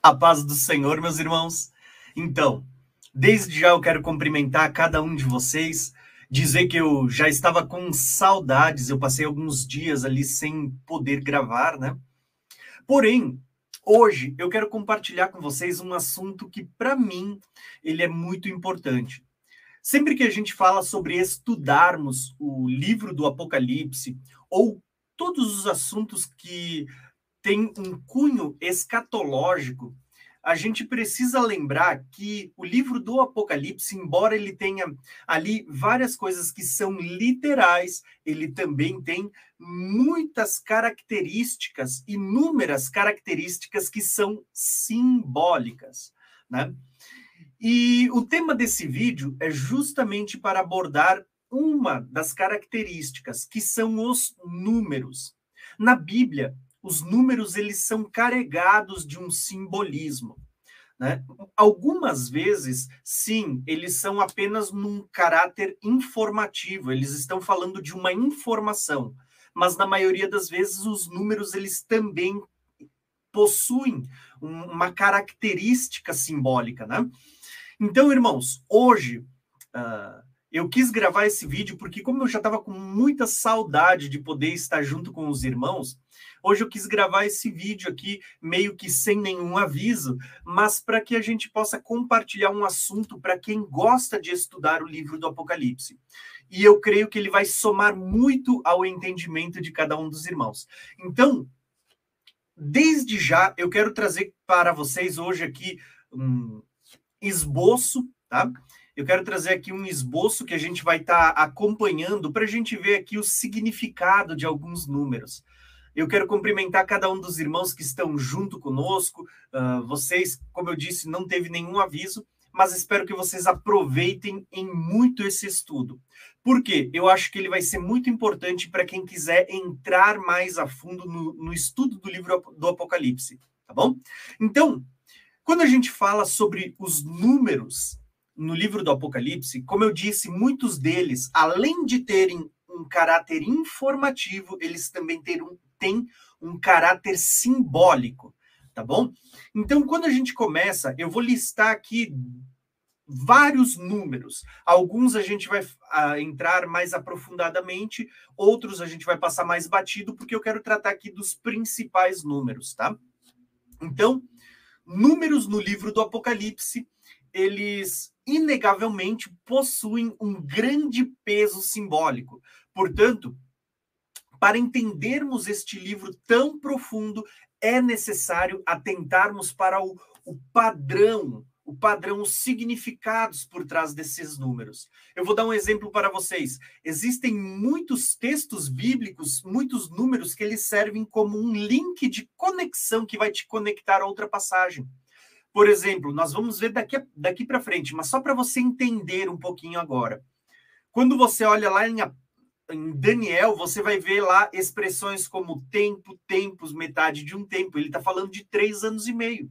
A paz do Senhor, meus irmãos. Então, desde já eu quero cumprimentar cada um de vocês, dizer que eu já estava com saudades, eu passei alguns dias ali sem poder gravar, né? Porém, hoje eu quero compartilhar com vocês um assunto que para mim ele é muito importante. Sempre que a gente fala sobre estudarmos o livro do Apocalipse ou todos os assuntos que têm um cunho escatológico, a gente precisa lembrar que o livro do Apocalipse, embora ele tenha ali várias coisas que são literais, ele também tem muitas características, inúmeras características que são simbólicas, né? E o tema desse vídeo é justamente para abordar uma das características, que são os números. Na Bíblia, os números eles são carregados de um simbolismo. Né? Algumas vezes, sim, eles são apenas num caráter informativo, eles estão falando de uma informação, mas na maioria das vezes os números eles também possuem uma característica simbólica, né? Então, irmãos, hoje uh, eu quis gravar esse vídeo porque, como eu já estava com muita saudade de poder estar junto com os irmãos, hoje eu quis gravar esse vídeo aqui meio que sem nenhum aviso, mas para que a gente possa compartilhar um assunto para quem gosta de estudar o livro do Apocalipse. E eu creio que ele vai somar muito ao entendimento de cada um dos irmãos. Então, desde já, eu quero trazer para vocês hoje aqui um esboço, tá? eu quero trazer aqui um esboço que a gente vai estar tá acompanhando para a gente ver aqui o significado de alguns números. Eu quero cumprimentar cada um dos irmãos que estão junto conosco. Uh, vocês, como eu disse, não teve nenhum aviso, mas espero que vocês aproveitem em muito esse estudo. Por quê? Eu acho que ele vai ser muito importante para quem quiser entrar mais a fundo no, no estudo do livro do Apocalipse, tá bom? Então, quando a gente fala sobre os números, no livro do Apocalipse, como eu disse, muitos deles, além de terem um caráter informativo, eles também têm têm um caráter simbólico, tá bom? Então, quando a gente começa, eu vou listar aqui vários números. Alguns a gente vai uh, entrar mais aprofundadamente, outros a gente vai passar mais batido, porque eu quero tratar aqui dos principais números, tá? Então, números no livro do Apocalipse, eles inegavelmente possuem um grande peso simbólico. Portanto, para entendermos este livro tão profundo, é necessário atentarmos para o, o padrão, o padrão, os significados por trás desses números. Eu vou dar um exemplo para vocês. Existem muitos textos bíblicos, muitos números que eles servem como um link de conexão que vai te conectar a outra passagem. Por exemplo, nós vamos ver daqui, daqui para frente, mas só para você entender um pouquinho agora. Quando você olha lá em, em Daniel, você vai ver lá expressões como tempo, tempos, metade de um tempo. Ele está falando de três anos e meio.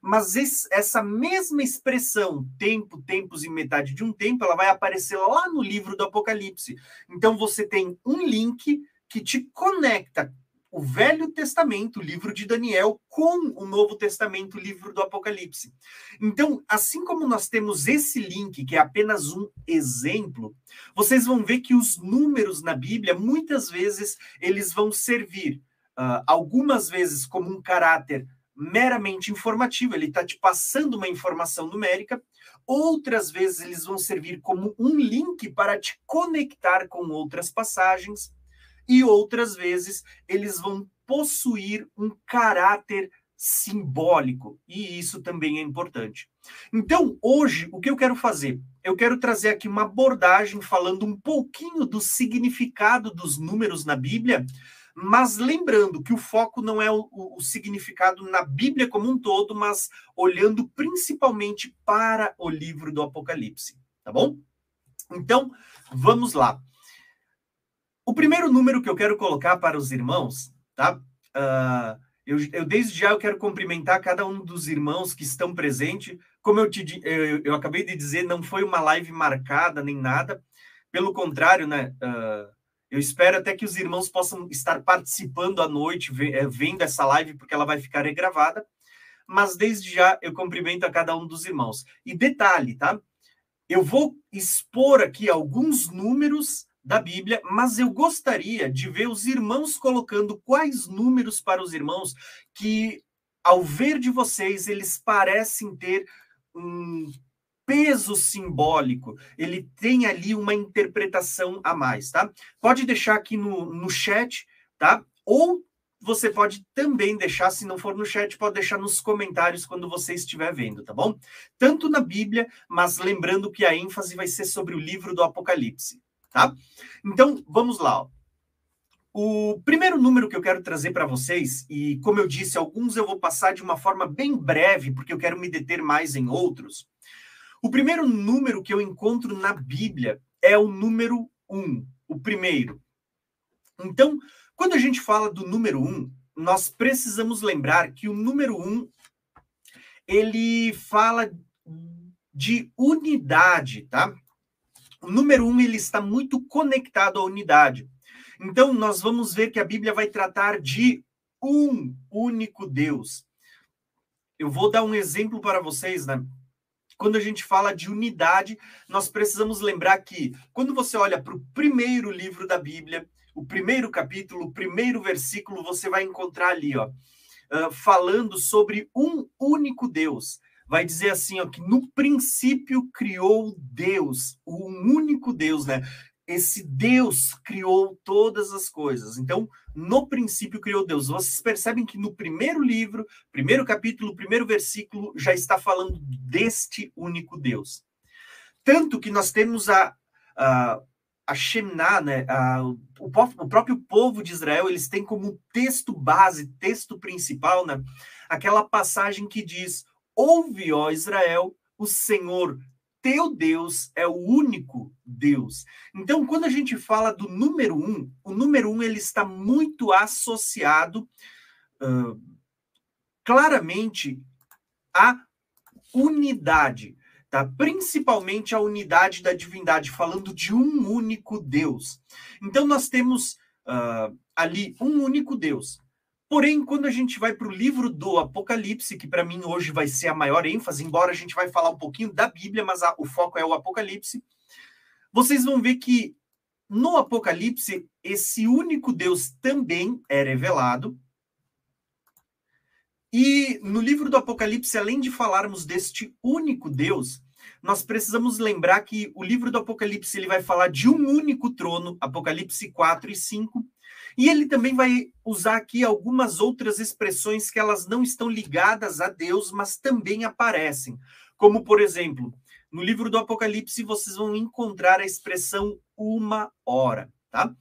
Mas esse, essa mesma expressão, tempo, tempos e metade de um tempo, ela vai aparecer lá no livro do Apocalipse. Então você tem um link que te conecta o Velho Testamento, o livro de Daniel, com o Novo Testamento, o livro do Apocalipse. Então, assim como nós temos esse link, que é apenas um exemplo, vocês vão ver que os números na Bíblia, muitas vezes, eles vão servir, uh, algumas vezes, como um caráter meramente informativo, ele está te passando uma informação numérica, outras vezes eles vão servir como um link para te conectar com outras passagens e outras vezes eles vão possuir um caráter simbólico, e isso também é importante. Então, hoje, o que eu quero fazer? Eu quero trazer aqui uma abordagem falando um pouquinho do significado dos números na Bíblia, mas lembrando que o foco não é o, o, significado na Bíblia como um todo, mas olhando principalmente para o livro do Apocalipse, tá bom? Então, vamos lá. O primeiro número que eu quero colocar para os irmãos, tá? Uh, eu, eu, desde já eu quero cumprimentar cada um dos irmãos que estão presentes. Como eu, te, eu, eu acabei de dizer, não foi uma live marcada nem nada. Pelo contrário, né? Uh, eu espero até que os irmãos possam estar participando à noite, eh, vendo essa live, porque ela vai ficar regravada. mas desde já eu cumprimento a cada um dos irmãos. E detalhe, tá? Eu vou expor aqui alguns números da Bíblia, mas eu gostaria de ver os irmãos colocando quais números para os irmãos que, ao ver de vocês, eles parecem ter um peso simbólico, ele tem ali uma interpretação a mais, tá? Pode deixar aqui no, no chat, tá? Ou você pode também deixar, se não for no chat, pode deixar nos comentários quando você estiver vendo, tá bom? Tanto na Bíblia, mas lembrando que a ênfase vai ser sobre o livro do Apocalipse, tá? Então, vamos lá. Ó. O primeiro número que eu quero trazer para vocês, e como eu disse, alguns eu vou passar de uma forma bem breve, porque eu quero me deter mais em outros. O primeiro número que eu encontro na Bíblia é o número um, o primeiro. Então, quando a gente fala do número um, nós precisamos lembrar que o número um ele fala de unidade, tá? O número um ele está muito conectado à unidade. Então nós vamos ver que a Bíblia vai tratar de um único Deus. Eu vou dar um exemplo para vocês, né? Quando a gente fala de unidade, nós precisamos lembrar que quando você olha para o primeiro livro da Bíblia, o primeiro capítulo, o primeiro versículo, você vai encontrar ali, ó, uh, falando sobre um único Deus. Vai dizer assim, ó, que no princípio criou Deus, um único Deus, né? Esse Deus criou todas as coisas. Então, no princípio criou Deus. Vocês percebem que no primeiro livro, primeiro capítulo, primeiro versículo, já está falando deste único Deus. Tanto que nós temos a, a a Shemná, né, a, o, o, próprio povo de Israel, eles têm como texto base, texto principal, né, aquela passagem que diz: Ouve, ó Israel, o Senhor teu Deus é o único Deus. Então, quando a gente fala do número um, o número um ele está muito associado uh, claramente à unidade tá? principalmente a unidade da divindade, falando de um único Deus. Então, nós temos uh, ali um único Deus. Porém, quando a gente vai para o livro do Apocalipse, que para mim hoje vai ser a maior ênfase, embora a gente vai falar um pouquinho da Bíblia, mas a, o foco é o Apocalipse, vocês vão ver que no Apocalipse, esse único Deus também é revelado. E no livro do Apocalipse, além de falarmos deste único Deus, nós precisamos lembrar que o livro do Apocalipse ele vai falar de um único trono, Apocalipse 4 e 5, e ele também vai usar aqui algumas outras expressões que elas não estão ligadas a Deus, mas também aparecem. Como, por exemplo, no livro do Apocalipse vocês vão encontrar a expressão uma hora, tá?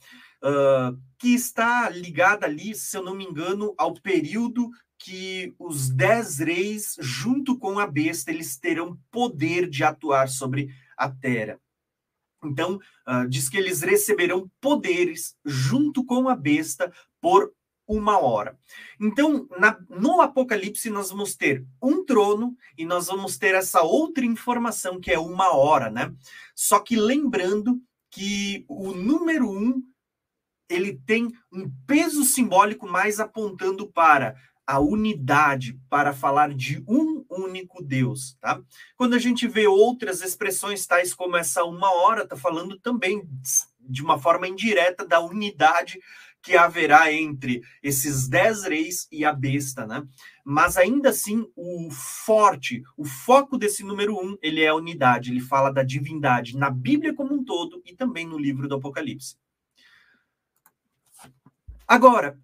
Uh, que está ligada ali, se eu não me engano, ao período que os dez reis, junto com a besta, eles terão poder de atuar sobre a terra. Então, uh, diz que eles receberão poderes junto com a besta por uma hora. Então, na, no Apocalipse, nós vamos ter um trono e nós vamos ter essa outra informação que é uma hora, né? Só que lembrando que o número um ele tem um peso simbólico mais apontando para a unidade para falar de um único Deus, tá? Quando a gente vê outras expressões tais como essa uma hora, tá falando também de uma forma indireta da unidade que haverá entre esses dez reis e a besta, né? Mas ainda assim, o forte, o foco desse número um, ele é a unidade, ele fala da divindade na Bíblia como um todo e também no livro do Apocalipse. Agora,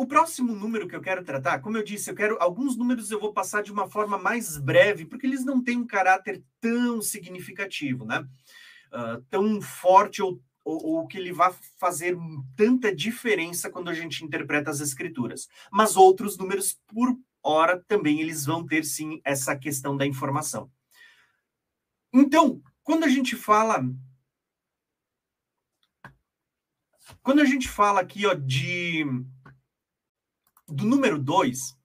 o próximo número que eu quero tratar, como eu disse, eu quero alguns números eu vou passar de uma forma mais breve, porque eles não têm um caráter tão significativo, né? Uh, tão forte ou, ou, ou, que ele vá fazer tanta diferença quando a gente interpreta as escrituras. Mas outros números, por hora, também eles vão ter sim essa questão da informação. Então, quando a gente fala quando a gente fala aqui ó, de do número 2,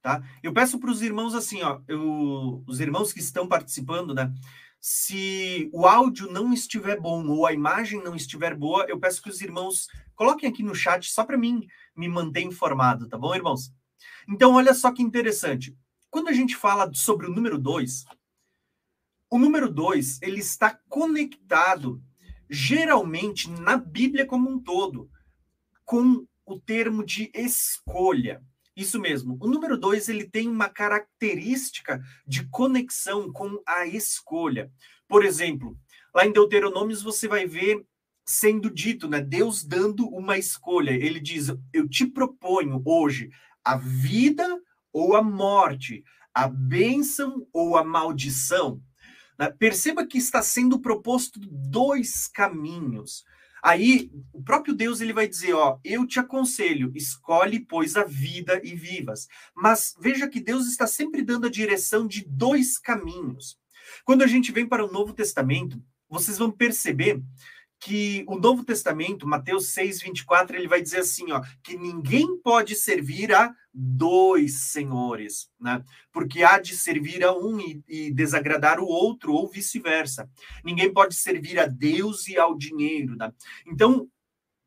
tá? Eu peço para os irmãos assim, ó, eu, os irmãos que estão participando, né? Se o áudio não estiver bom ou a imagem não estiver boa, eu peço que os irmãos coloquem aqui no chat só para mim me manter informado, tá bom, irmãos? Então, olha só que interessante. quando a gente fala sobre o número 2, o número 2 ele está conectado geralmente na Bíblia como um todo com o termo de escolha. Isso mesmo. O número 2 ele tem uma característica de conexão com a escolha. Por exemplo, lá em Deuteronômios você vai ver sendo dito, né? Deus dando uma escolha. Ele diz: "Eu te proponho hoje a vida ou a morte, a bênção ou a maldição. Né? Perceba que está sendo proposto dois caminhos. Aí o próprio Deus ele vai dizer, ó, eu te aconselho, escolhe pois a vida e vivas. Mas veja que Deus está sempre dando a direção de dois caminhos. Quando a gente vem para o Novo Testamento, vocês vão perceber que o Novo Testamento, Mateus 6, 24, ele vai dizer assim, ó, que ninguém pode servir a dois senhores, né? Porque há de servir a um e, e desagradar o outro, ou vice-versa. Ninguém pode servir a Deus e ao dinheiro, né? Então,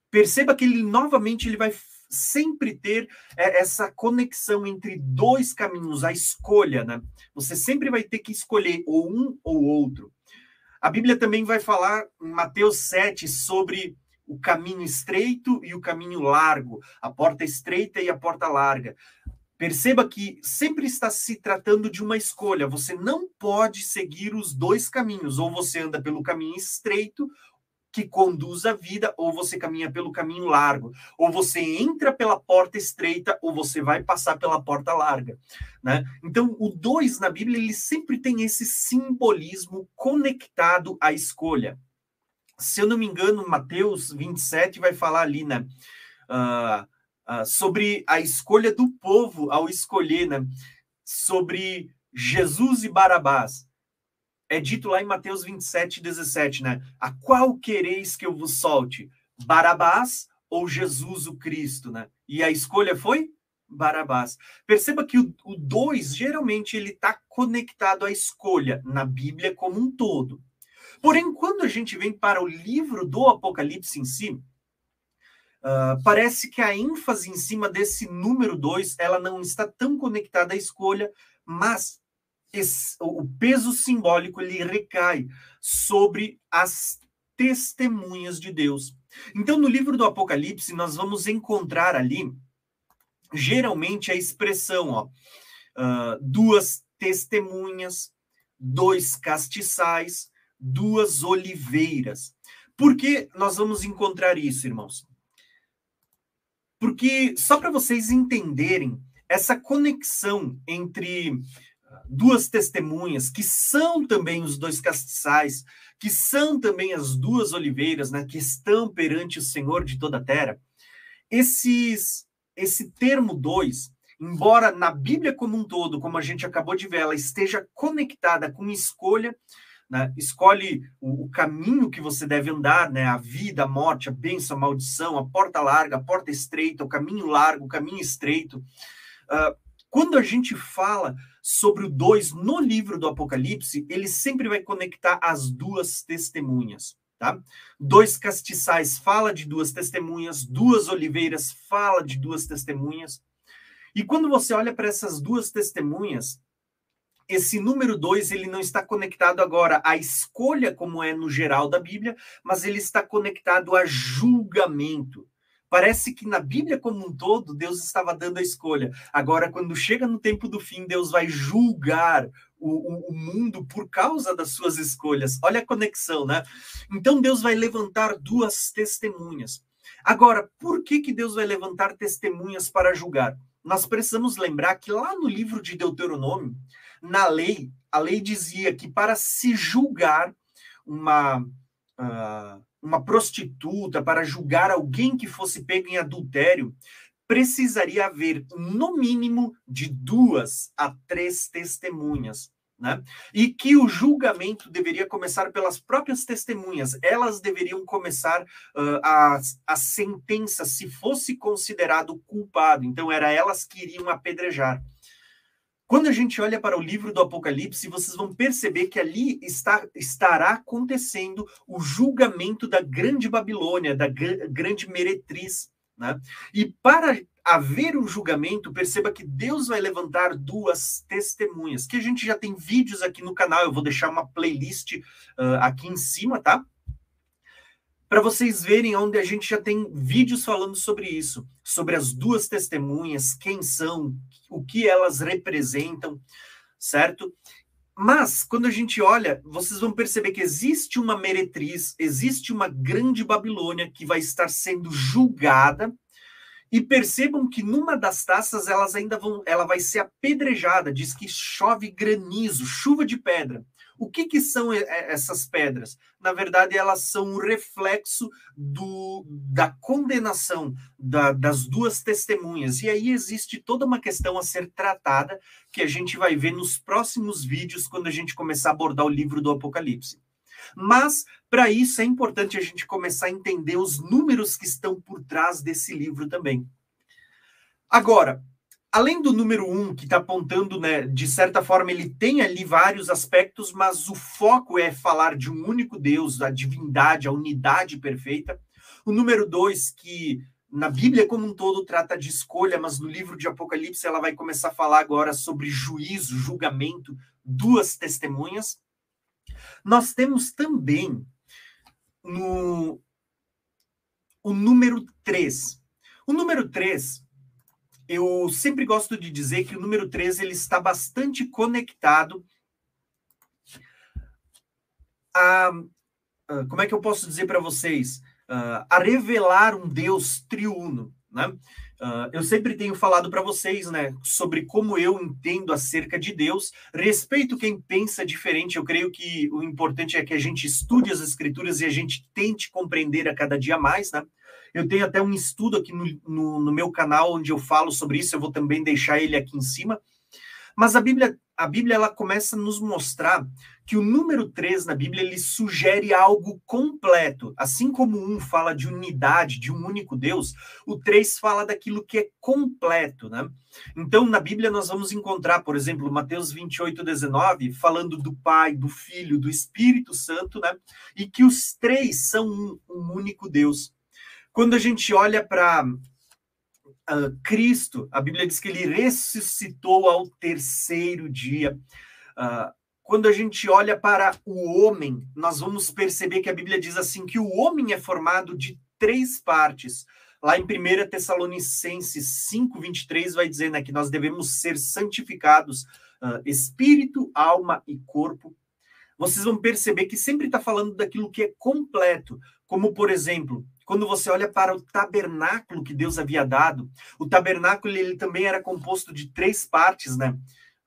perceba que ele novamente ele vai sempre ter é, essa conexão entre dois caminhos, a escolha, né? Você sempre vai ter que escolher ou um ou outro. A Bíblia também vai falar em Mateus 7 sobre o caminho estreito e o caminho largo, a porta estreita e a porta larga. Perceba que sempre está se tratando de uma escolha. Você não pode seguir os dois caminhos. Ou você anda pelo caminho estreito, que conduz à vida, ou você caminha pelo caminho largo, ou você entra pela porta estreita, ou você vai passar pela porta larga, né? Então, o dois na Bíblia, ele sempre tem esse simbolismo conectado à escolha. Se eu não me engano, Mateus 27 vai falar ali, né? Uh, uh, sobre a escolha do povo ao escolher, né? Sobre Jesus e Barabás é dito lá em Mateus 27, 17, né? A qual quereis que eu vos solte? Barabás ou Jesus o Cristo, né? E a escolha foi Barabás. Perceba que o 2, geralmente, ele está conectado à escolha na Bíblia como um todo. Porém, quando a gente vem para o livro do Apocalipse em si, uh, parece que a ênfase em cima desse número 2, ela não está tão conectada à escolha, mas esse, o peso simbólico ele recai sobre as testemunhas de Deus. Então, no livro do Apocalipse, nós vamos encontrar ali, geralmente, a expressão, ó, uh, duas testemunhas, dois castiçais, duas oliveiras. Por que nós vamos encontrar isso, irmãos? Porque, só para vocês entenderem, essa conexão entre duas testemunhas, que são também os dois castiçais, que são também as duas oliveiras, né, que estão perante o Senhor de toda a terra. Esses, esse termo dois, embora na Bíblia como um todo, como a gente acabou de ver, ela esteja conectada com escolha, né, escolhe o, o, caminho que você deve andar, né, a vida, a morte, a bênção, a maldição, a porta larga, a porta estreita, o caminho largo, o caminho estreito. Uh, quando a gente fala sobre o 2 no livro do Apocalipse, ele sempre vai conectar as duas testemunhas. Tá? Dois castiçais fala de duas testemunhas, duas oliveiras fala de duas testemunhas. E quando você olha para essas duas testemunhas, esse número dois ele não está conectado agora à escolha, como é no geral da Bíblia, mas ele está conectado a julgamento. Parece que na Bíblia como um todo, Deus estava dando a escolha. Agora, quando chega no tempo do fim, Deus vai julgar o, o, mundo por causa das suas escolhas. Olha a conexão, né? Então, Deus vai levantar duas testemunhas. Agora, por que, que Deus vai levantar testemunhas para julgar? Nós precisamos lembrar que lá no livro de Deuteronômio, na lei, a lei dizia que para se julgar uma. Uh, uma prostituta, para julgar alguém que fosse pego em adultério, precisaria haver no mínimo de duas a três testemunhas. Né? E que o julgamento deveria começar pelas próprias testemunhas, elas deveriam começar uh, a, a sentença se fosse considerado culpado, então era elas que iriam apedrejar. Quando a gente olha para o livro do Apocalipse, vocês vão perceber que ali está, estará acontecendo o julgamento da grande Babilônia, da grande meretriz. Né? E para haver um julgamento, perceba que Deus vai levantar duas testemunhas, que a gente já tem vídeos aqui no canal, eu vou deixar uma playlist uh, aqui em cima, tá? Para vocês verem onde a gente já tem vídeos falando sobre isso, sobre as duas testemunhas, quem são, o que elas representam, certo? Mas, quando a gente olha, vocês vão perceber que existe uma meretriz, existe uma grande Babilônia que vai estar sendo julgada e percebam que numa das taças elas ainda vão, ela vai ser apedrejada, diz que chove granizo, chuva de pedra. O que, que são essas pedras? Na verdade, elas são o reflexo do, da condenação da, das duas testemunhas. E aí existe toda uma questão a ser tratada que a gente vai ver nos próximos vídeos quando a gente começar a abordar o livro do Apocalipse. Mas, para isso, é importante a gente começar a entender os números que estão por trás desse livro também. Agora, além do número um, que está apontando, né, de certa forma, ele tem ali vários aspectos, mas o foco é falar de um único Deus, a divindade, a unidade perfeita. O número dois, que na Bíblia como um todo trata de escolha, mas no livro de Apocalipse ela vai começar a falar agora sobre juízo, julgamento, duas testemunhas. Nós temos também no o número 3. O número 3, eu sempre gosto de dizer que o número 3 ele está bastante conectado a, a como é que eu posso dizer para vocês? Uh, a revelar um Deus triuno, né? Uh, eu sempre tenho falado para vocês, né, sobre como eu entendo acerca de Deus. Respeito quem pensa diferente. Eu creio que o importante é que a gente estude as Escrituras e a gente tente compreender a cada dia mais, né? Eu tenho até um estudo aqui no, no, no meu canal onde eu falo sobre isso. Eu vou também deixar ele aqui em cima. Mas a Bíblia, a Bíblia ela começa a nos mostrar que o número 3 na Bíblia ele sugere algo completo. Assim como um fala de unidade, de um único Deus, o 3 fala daquilo que é completo, né? Então, na Bíblia nós vamos encontrar, por exemplo, Mateus 28, 19, falando do Pai, do Filho, do Espírito Santo, né? E que os três são um, um único Deus. Quando a gente olha para uh, Cristo, a Bíblia diz que ele ressuscitou ao terceiro dia. Uh, quando a gente olha para o homem, nós vamos perceber que a Bíblia diz assim que o homem é formado de três partes. Lá em 1 Tessalonicenses 5:23 vai dizer né, que nós devemos ser santificados uh, espírito, alma e corpo. Vocês vão perceber que sempre está falando daquilo que é completo, como por exemplo, quando você olha para o tabernáculo que Deus havia dado, o tabernáculo ele também era composto de três partes, né?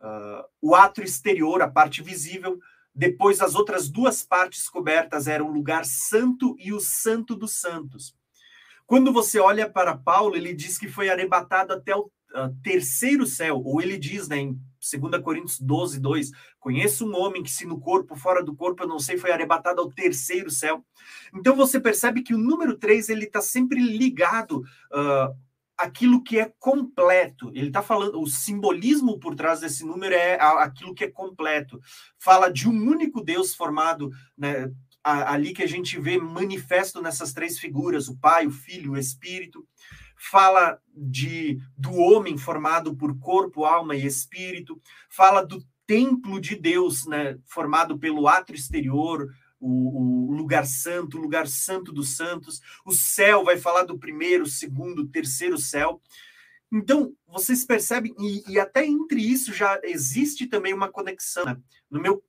Uh, o ato exterior, a parte visível, depois as outras duas partes cobertas eram o lugar santo e o santo dos santos. Quando você olha para Paulo, ele diz que foi arrebatado até o uh, terceiro céu, ou ele diz, né, em 2 Coríntios 12, 2, conheço um homem que se no corpo, fora do corpo, eu não sei, foi arrebatado ao terceiro céu. Então você percebe que o número 3, ele está sempre ligado uh, aquilo que é completo. Ele está falando, o simbolismo por trás desse número é aquilo que é completo. Fala de um único Deus formado, né, ali que a gente vê manifesto nessas três figuras: o Pai, o Filho, o Espírito. Fala de do homem formado por corpo, alma e espírito. Fala do templo de Deus, né, formado pelo ato exterior, o, o, lugar santo, o lugar santo dos santos. O céu vai falar do primeiro, segundo, terceiro céu. Então, vocês percebem, e, e até entre isso já existe também uma conexão. Né? No meu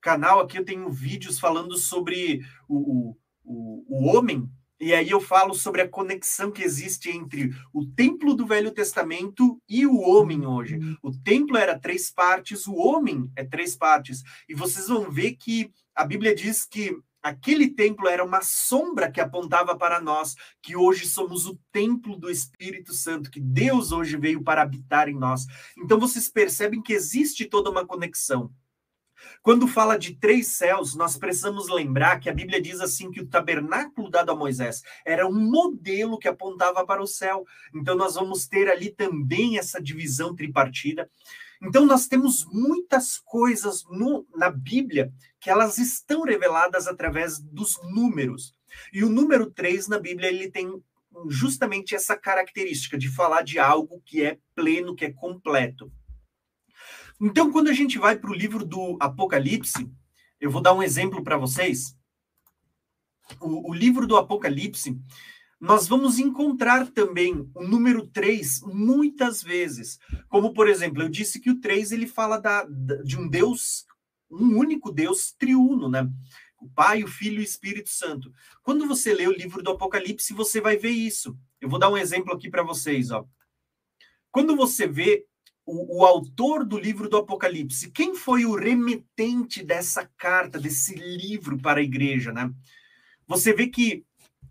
canal aqui eu tenho vídeos falando sobre o, o, o homem, e aí eu falo sobre a conexão que existe entre o templo do Velho Testamento e o homem hoje. Uhum. O templo era três partes, o homem é três partes. E vocês vão ver que a Bíblia diz que aquele templo era uma sombra que apontava para nós, que hoje somos o templo do Espírito Santo, que Deus hoje veio para habitar em nós. Então vocês percebem que existe toda uma conexão. Quando fala de três céus, nós precisamos lembrar que a Bíblia diz assim que o tabernáculo dado a Moisés era um modelo que apontava para o céu. Então nós vamos ter ali também essa divisão tripartida. Então, nós temos muitas coisas no, na Bíblia que elas estão reveladas através dos números. E o número 3 na Bíblia, ele tem justamente essa característica de falar de algo que é pleno, que é completo. Então, quando a gente vai para o livro do Apocalipse, eu vou dar um exemplo para vocês. O, o, livro do Apocalipse, nós vamos encontrar também o número 3 muitas vezes. Como, por exemplo, eu disse que o 3 ele fala da, de um Deus, um único Deus triuno, né? O Pai, o Filho e o Espírito Santo. Quando você lê o livro do Apocalipse, você vai ver isso. Eu vou dar um exemplo aqui para vocês, ó. Quando você vê o, o, autor do livro do Apocalipse, quem foi o remetente dessa carta, desse livro para a igreja, né? Você vê que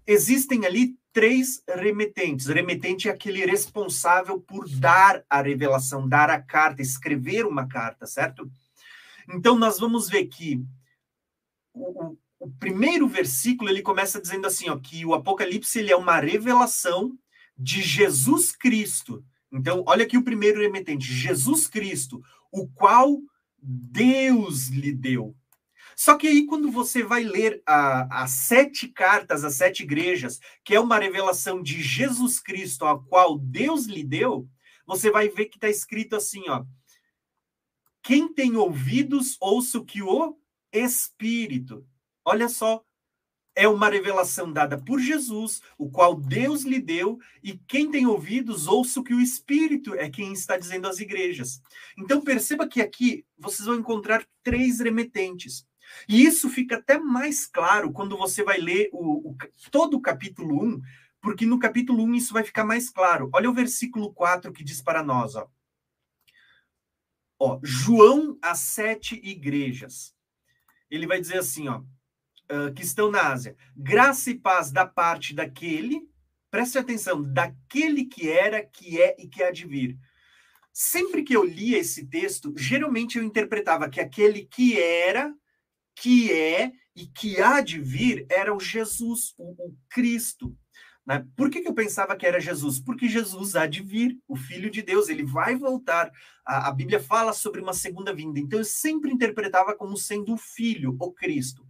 existem ali três remetentes. Remetente é aquele responsável por dar a revelação, dar a carta, escrever uma carta, certo? Então nós vamos ver que o, o, o primeiro versículo ele começa dizendo assim, ó, que o Apocalipse ele é uma revelação de Jesus Cristo então, olha aqui o primeiro remetente, Jesus Cristo, o qual Deus lhe deu. Só que aí, quando você vai ler as sete cartas, as sete igrejas, que é uma revelação de Jesus Cristo, a qual Deus lhe deu, você vai ver que está escrito assim, ó. Quem tem ouvidos, ouça o que o Espírito. Olha só, é uma revelação dada por Jesus, o qual Deus lhe deu, e quem tem ouvidos, ouça o que o Espírito é quem está dizendo às igrejas. Então perceba que aqui vocês vão encontrar três remetentes. E isso fica até mais claro quando você vai ler o, o, todo o capítulo 1, porque no capítulo 1 isso vai ficar mais claro. Olha o versículo 4 que diz para nós, ó. Ó, João às sete igrejas. Ele vai dizer assim, ó, que estão na Ásia. Graça e paz da parte daquele, preste atenção, daquele que era, que é e que há de vir. Sempre que eu lia esse texto, geralmente eu interpretava que aquele que era, que é e que há de vir era o Jesus, o, o Cristo. Né? Por que, que eu pensava que era Jesus? Porque Jesus há de vir, o Filho de Deus, ele vai voltar. A, a Bíblia fala sobre uma segunda vinda. Então eu sempre interpretava como sendo o Filho, o Cristo.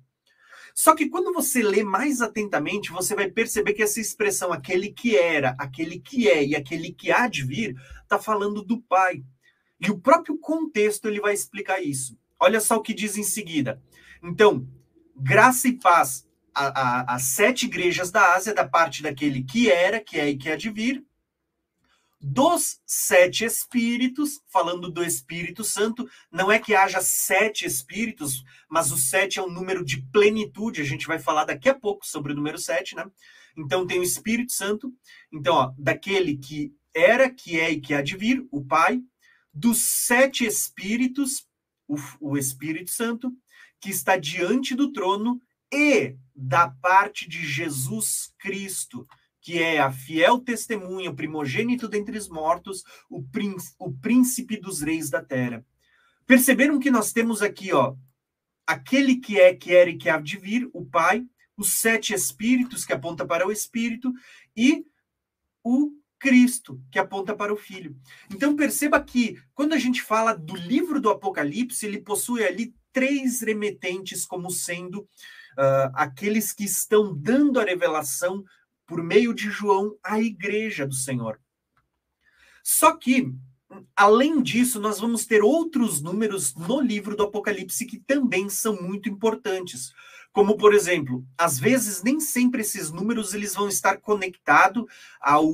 Só que quando você lê mais atentamente, você vai perceber que essa expressão, aquele que era, aquele que é e aquele que há de vir, está falando do Pai. E o próprio contexto ele vai explicar isso. Olha só o que diz em seguida. Então, graça e paz às sete igrejas da Ásia, da parte daquele que era, que é e que há de vir, dos sete espíritos, falando do Espírito Santo, não é que haja sete espíritos, mas o sete é um número de plenitude, a gente vai falar daqui a pouco sobre o número sete, né? Então tem o Espírito Santo, então, ó, daquele que era, que é e que há de vir, o Pai, dos sete espíritos, o, o Espírito Santo, que está diante do trono, e da parte de Jesus Cristo, que é a fiel testemunha, o primogênito dentre os mortos, o, príncipe, o príncipe dos reis da terra. Perceberam que nós temos aqui, ó, aquele que é, que era e que há de vir, o Pai, os sete espíritos, que aponta para o Espírito, e o Cristo, que aponta para o Filho. Então perceba que quando a gente fala do livro do Apocalipse, ele possui ali três remetentes como sendo uh, aqueles que estão dando a revelação por meio de João, à igreja do Senhor. Só que, além disso, nós vamos ter outros números no livro do Apocalipse que também são muito importantes. Como, por exemplo, às vezes nem sempre esses números eles vão estar conectados ao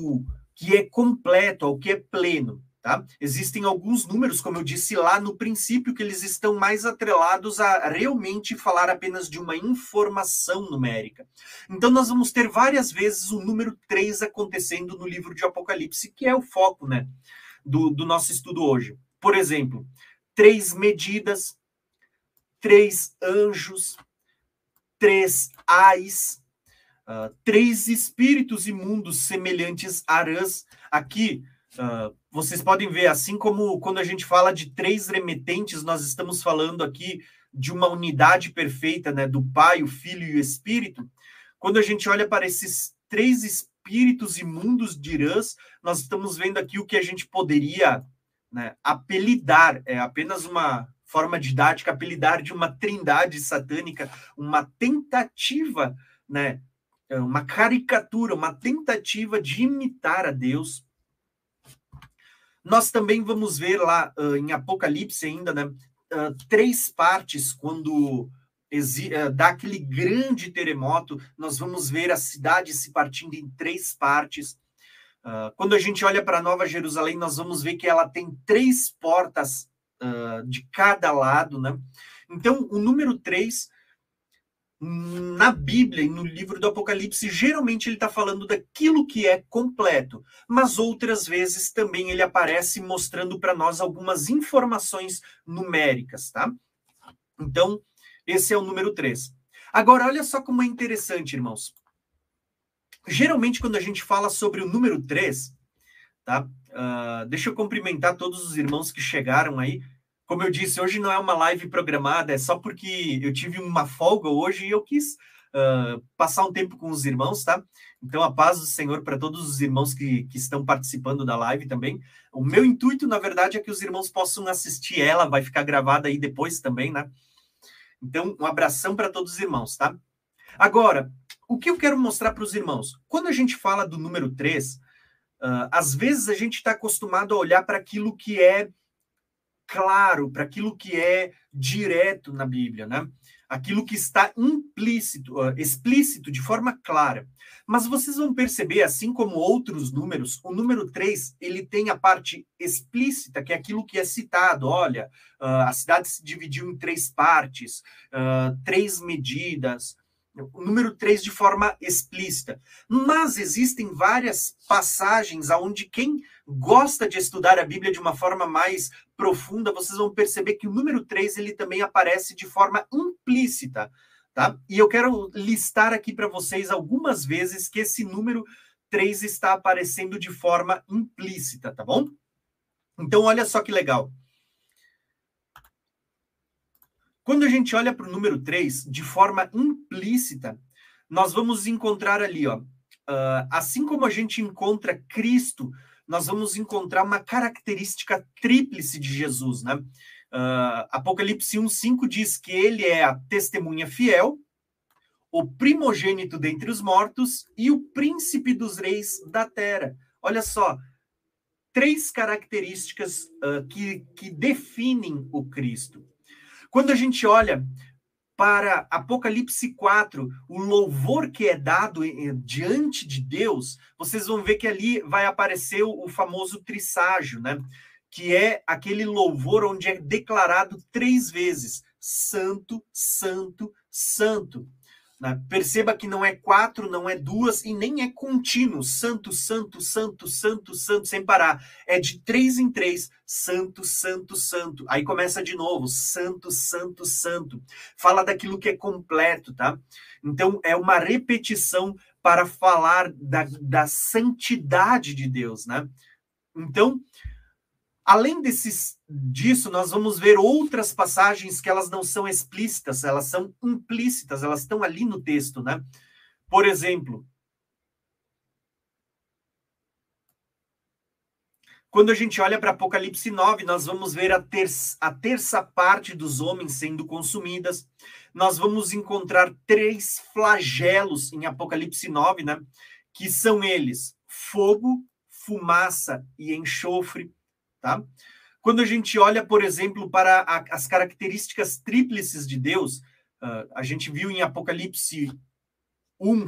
que é completo, ao que é pleno. Tá? Existem alguns números, como eu disse lá no princípio, que eles estão mais atrelados a realmente falar apenas de uma informação numérica. Então, nós vamos ter várias vezes o número 3 acontecendo no livro de Apocalipse, que é o foco né, do, do nosso estudo hoje. Por exemplo, três medidas, três anjos, três ais, uh, três espíritos imundos semelhantes a rãs. Aqui, Uh, vocês podem ver, assim como quando a gente fala de três remetentes, nós estamos falando aqui de uma unidade perfeita, né, do Pai, o Filho e o Espírito. Quando a gente olha para esses três espíritos imundos de Irãs, nós estamos vendo aqui o que a gente poderia né, apelidar, é apenas uma forma didática, apelidar de uma trindade satânica, uma tentativa né, é, uma caricatura, uma tentativa de imitar a Deus. Nós também vamos ver lá uh, em Apocalipse ainda, né, uh, três partes quando uh, dá aquele grande terremoto, nós vamos ver a cidade se partindo em três partes. quando a gente olha para Nova Jerusalém, nós vamos ver que ela tem três portas de cada lado, né? Então, o número três na Bíblia e no livro do Apocalipse, geralmente ele está falando daquilo que é completo, mas outras vezes também ele aparece mostrando para nós algumas informações numéricas, tá? Então, esse é o número 3. Agora, olha só como é interessante, irmãos. Geralmente, quando a gente fala sobre o número 3, tá? Uh, deixa eu cumprimentar todos os irmãos que chegaram aí. Como eu disse, hoje não é uma live programada, é só porque eu tive uma folga hoje e eu quis uh, passar um tempo com os irmãos, tá? Então, a paz do Senhor para todos os irmãos que, que estão participando da live também. O meu intuito, na verdade, é que os irmãos possam assistir ela, vai ficar gravada aí depois também, né? Então, um abração para todos os irmãos, tá? Agora, o que eu quero mostrar para os irmãos? Quando a gente fala do número 3, uh, ah, às vezes a gente está acostumado a olhar para aquilo que é claro, para aquilo que é direto na Bíblia, né? Aquilo que está implícito, uh, explícito, de forma clara. Mas vocês vão perceber, assim como outros números, o número 3, ele tem a parte explícita, que é aquilo que é citado. Olha, uh, a cidade se dividiu em três partes, uh, três medidas, o número 3 de forma explícita. Mas existem várias passagens onde quem gosta de estudar a Bíblia de uma forma mais profunda, vocês vão perceber que o número 3 ele também aparece de forma implícita, tá? E eu quero listar aqui para vocês algumas vezes que esse número 3 está aparecendo de forma implícita, tá bom? Então olha só que legal. Quando a gente olha para o número 3, de forma implícita, nós vamos encontrar ali, ó, uh, assim como a gente encontra Cristo, nós vamos encontrar uma característica tríplice de Jesus, né? Uh, Apocalipse 1,5 diz que ele é a testemunha fiel, o primogênito dentre os mortos e o príncipe dos reis da terra. Olha só, três características uh, que, que definem o Cristo. Quando a gente olha para Apocalipse 4, o louvor que é dado diante de Deus, vocês vão ver que ali vai aparecer o famoso trisságio, né? Que é aquele louvor onde é declarado três vezes: Santo, Santo, Santo. Né? Perceba que não é quatro, não é duas e nem é contínuo. Santo, santo, santo, santo, santo, sem parar. É de três em três. Santo, santo, santo. Aí começa de novo. Santo, santo, santo. Fala daquilo que é completo, tá? Então é uma repetição para falar da, da santidade de Deus, né? Então, Além desses, disso, nós vamos ver outras passagens que elas não são explícitas, elas são implícitas, elas estão ali no texto, né? Por exemplo, quando a gente olha para Apocalipse 9, nós vamos ver a, ter a terça parte dos homens sendo consumidas. Nós vamos encontrar três flagelos em Apocalipse 9, né? Que são eles: fogo, fumaça e enxofre. Tá? Quando a gente olha, por exemplo, para a, as características tríplices de Deus, uh, a gente viu em Apocalipse 1,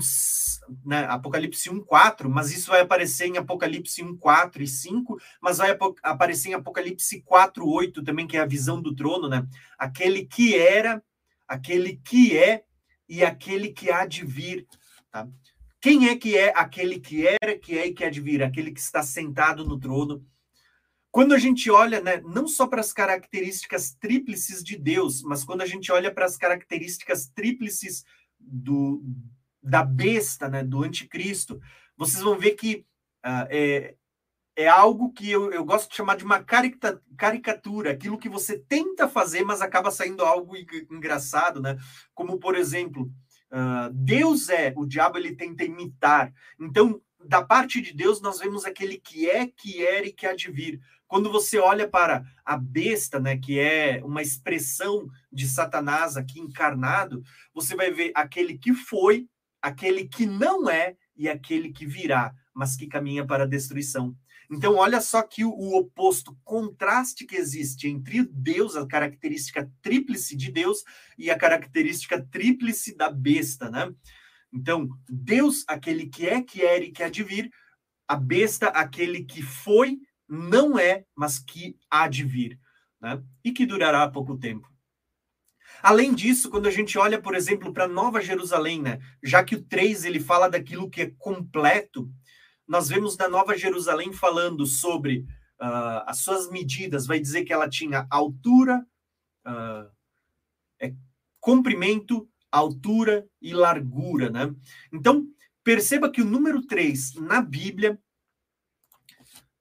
né, Apocalipse 1, 4, mas isso vai aparecer em Apocalipse 1, 4 e 5, mas vai aparecer em Apocalipse 4, 8 também, que é a visão do trono, né? Aquele que era, aquele que é e aquele que há de vir, tá? Quem é que é aquele que era, que é e que há de vir? Aquele que está sentado no trono, quando a gente olha, né, não só para as características tríplices de Deus, mas quando a gente olha para as características tríplices do, da besta, né, do anticristo, vocês vão ver que uh, é, é algo que eu, eu gosto de chamar de uma caricatura, aquilo que você tenta fazer, mas acaba saindo algo engraçado, né? Como, por exemplo, uh, Deus é, o diabo ele tenta imitar. Então, da parte de Deus, nós vemos aquele que é, que era e que há de vir. Quando você olha para a besta, né, que é uma expressão de Satanás aqui encarnado, você vai ver aquele que foi, aquele que não é e aquele que virá, mas que caminha para a destruição. Então, olha só que o, o oposto, contraste que existe entre Deus, a característica tríplice de Deus, e a característica tríplice da besta, né? Então, Deus, aquele que é, que era e que há de vir, a besta, aquele que foi, não é, mas que há de vir, né? E que durará pouco tempo. Além disso, quando a gente olha, por exemplo, para Nova Jerusalém, né? Já que o 3 ele fala daquilo que é completo, nós vemos da Nova Jerusalém falando sobre uh, as suas medidas, vai dizer que ela tinha altura, uh, é, comprimento, altura e largura, né? Então, perceba que o número 3 na Bíblia,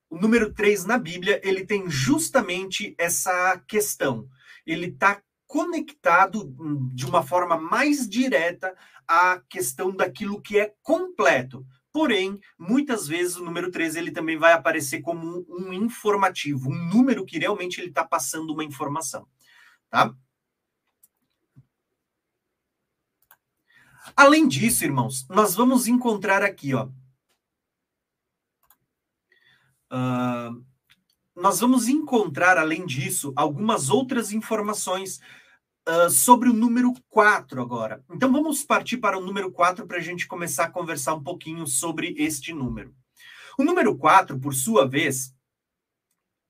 o número 3 na Bíblia, ele tem justamente essa questão. Ele está conectado hum, de uma forma mais direta à questão daquilo que é completo. Porém, muitas vezes o número 13 ele também vai aparecer como um, um informativo, um número que realmente ele está passando uma informação. Tá? Além disso, irmãos, nós vamos encontrar aqui, ó. Nós vamos encontrar, além disso, algumas outras informações uh, sobre o número 4 agora. Então vamos partir para o número 4 para a gente começar a conversar um pouquinho sobre este número. O número 4, por sua vez,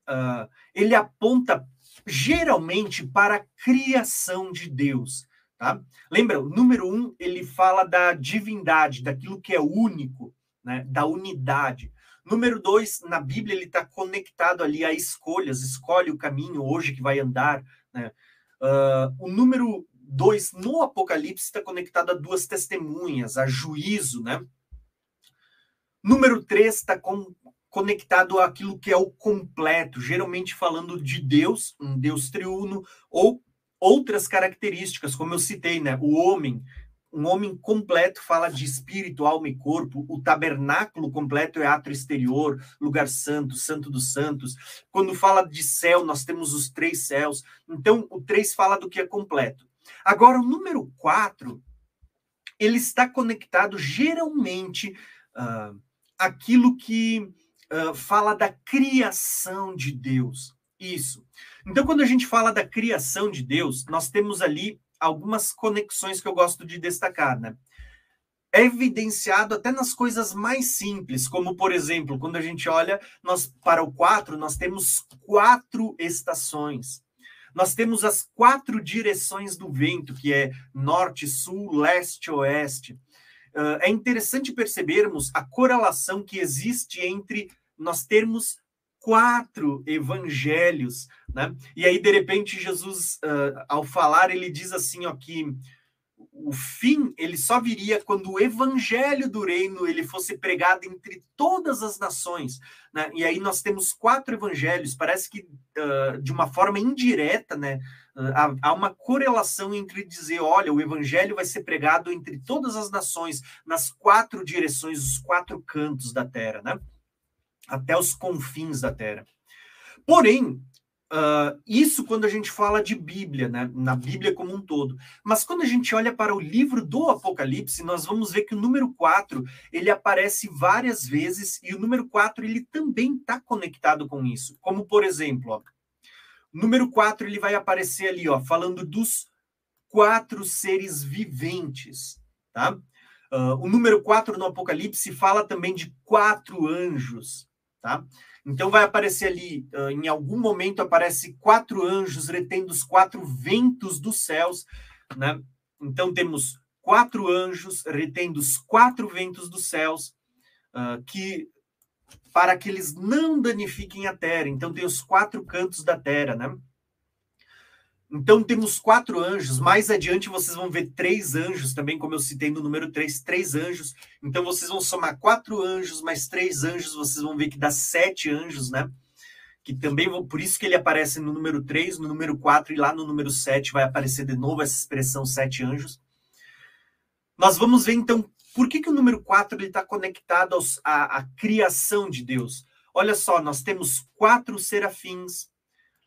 uh, ele aponta geralmente para a criação de Deus. Tá? Lembra, o número 1 um, ele fala da divindade, daquilo que é único, né? da unidade. Número dois, na Bíblia ele está conectado ali a escolhas, escolhe o caminho hoje que vai andar. Né? Uh, o número dois no Apocalipse está conectado a duas testemunhas, a juízo, né? Número três está com, conectado àquilo que é o completo, geralmente falando de Deus, um Deus triuno, ou outras características, como eu citei, né? O homem, um homem completo fala de espírito, alma e corpo. O tabernáculo completo é ato exterior, lugar santo, santo dos santos. Quando fala de céu, nós temos os três céus. Então, o três fala do que é completo. Agora, o número quatro, ele está conectado geralmente uh, aquilo que uh, fala da criação de Deus. Isso. Então, quando a gente fala da criação de Deus, nós temos ali algumas conexões que eu gosto de destacar, né? É evidenciado até nas coisas mais simples, como por exemplo, quando a gente olha nós para o 4, nós temos quatro estações. Nós temos as quatro direções do vento, que é norte, sul, leste, oeste. Uh, é interessante percebermos a correlação que existe entre nós termos quatro evangelhos, né? E aí, de repente, Jesus, uh, ao falar, ele diz assim, ó, que o fim, ele só viria quando o evangelho do reino, ele fosse pregado entre todas as nações, né? E aí nós temos quatro evangelhos, parece que uh, de uma forma indireta, né? Uh, há, uma correlação entre dizer, olha, o evangelho vai ser pregado entre todas as nações, nas quatro direções, os quatro cantos da terra, né? Até os confins da terra. Porém, uh, isso quando a gente fala de Bíblia, né? na Bíblia como um todo. Mas quando a gente olha para o livro do Apocalipse, nós vamos ver que o número 4 ele aparece várias vezes e o número 4 ele também está conectado com isso. Como, por exemplo, ó, o número 4 ele vai aparecer ali, ó, falando dos quatro seres viventes. Tá? Uh, o número 4 no Apocalipse fala também de quatro anjos tá? Então vai aparecer ali, uh, em algum momento aparece quatro anjos retendo os quatro ventos dos céus, né? Então temos quatro anjos retendo os quatro ventos dos céus, uh, que para que eles não danifiquem a terra. Então tem os quatro cantos da terra, né? Então temos quatro anjos. Mais adiante vocês vão ver três anjos também, como eu citei no número três, três anjos. Então vocês vão somar quatro anjos mais três anjos, vocês vão ver que dá sete anjos, né? Que também vão, por isso que ele aparece no número três, no número quatro e lá no número sete vai aparecer de novo essa expressão sete anjos. Nós vamos ver então por que, que o número quatro está conectado aos, à, à criação de Deus. Olha só, nós temos quatro serafins.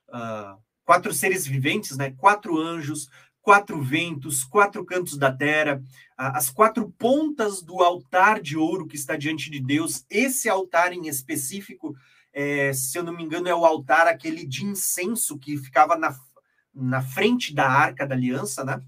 Uh, quatro seres viventes, né? Quatro anjos, quatro ventos, quatro cantos da terra, as quatro pontas do altar de ouro que está diante de Deus. Esse altar em específico, é, se eu não me engano, é o altar aquele de incenso que ficava na, na frente da arca da aliança, né?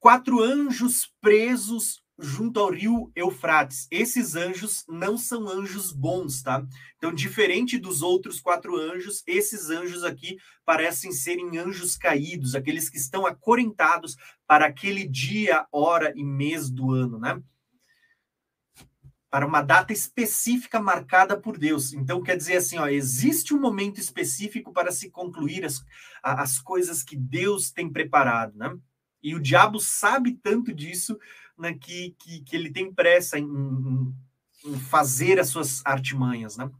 Quatro anjos presos junto ao rio Eufrates. Esses anjos não são anjos bons, tá? Então, diferente dos outros quatro anjos, esses anjos aqui parecem serem anjos caídos, aqueles que estão acorrentados para aquele dia, hora e mês do ano, né? Para uma data específica marcada por Deus. Então, quer dizer assim, ó, existe um momento específico para se concluir as, as coisas que Deus tem preparado, né? E o diabo sabe tanto disso né, que, que, que, ele tem pressa em, em, em, fazer as suas artimanhas. Né?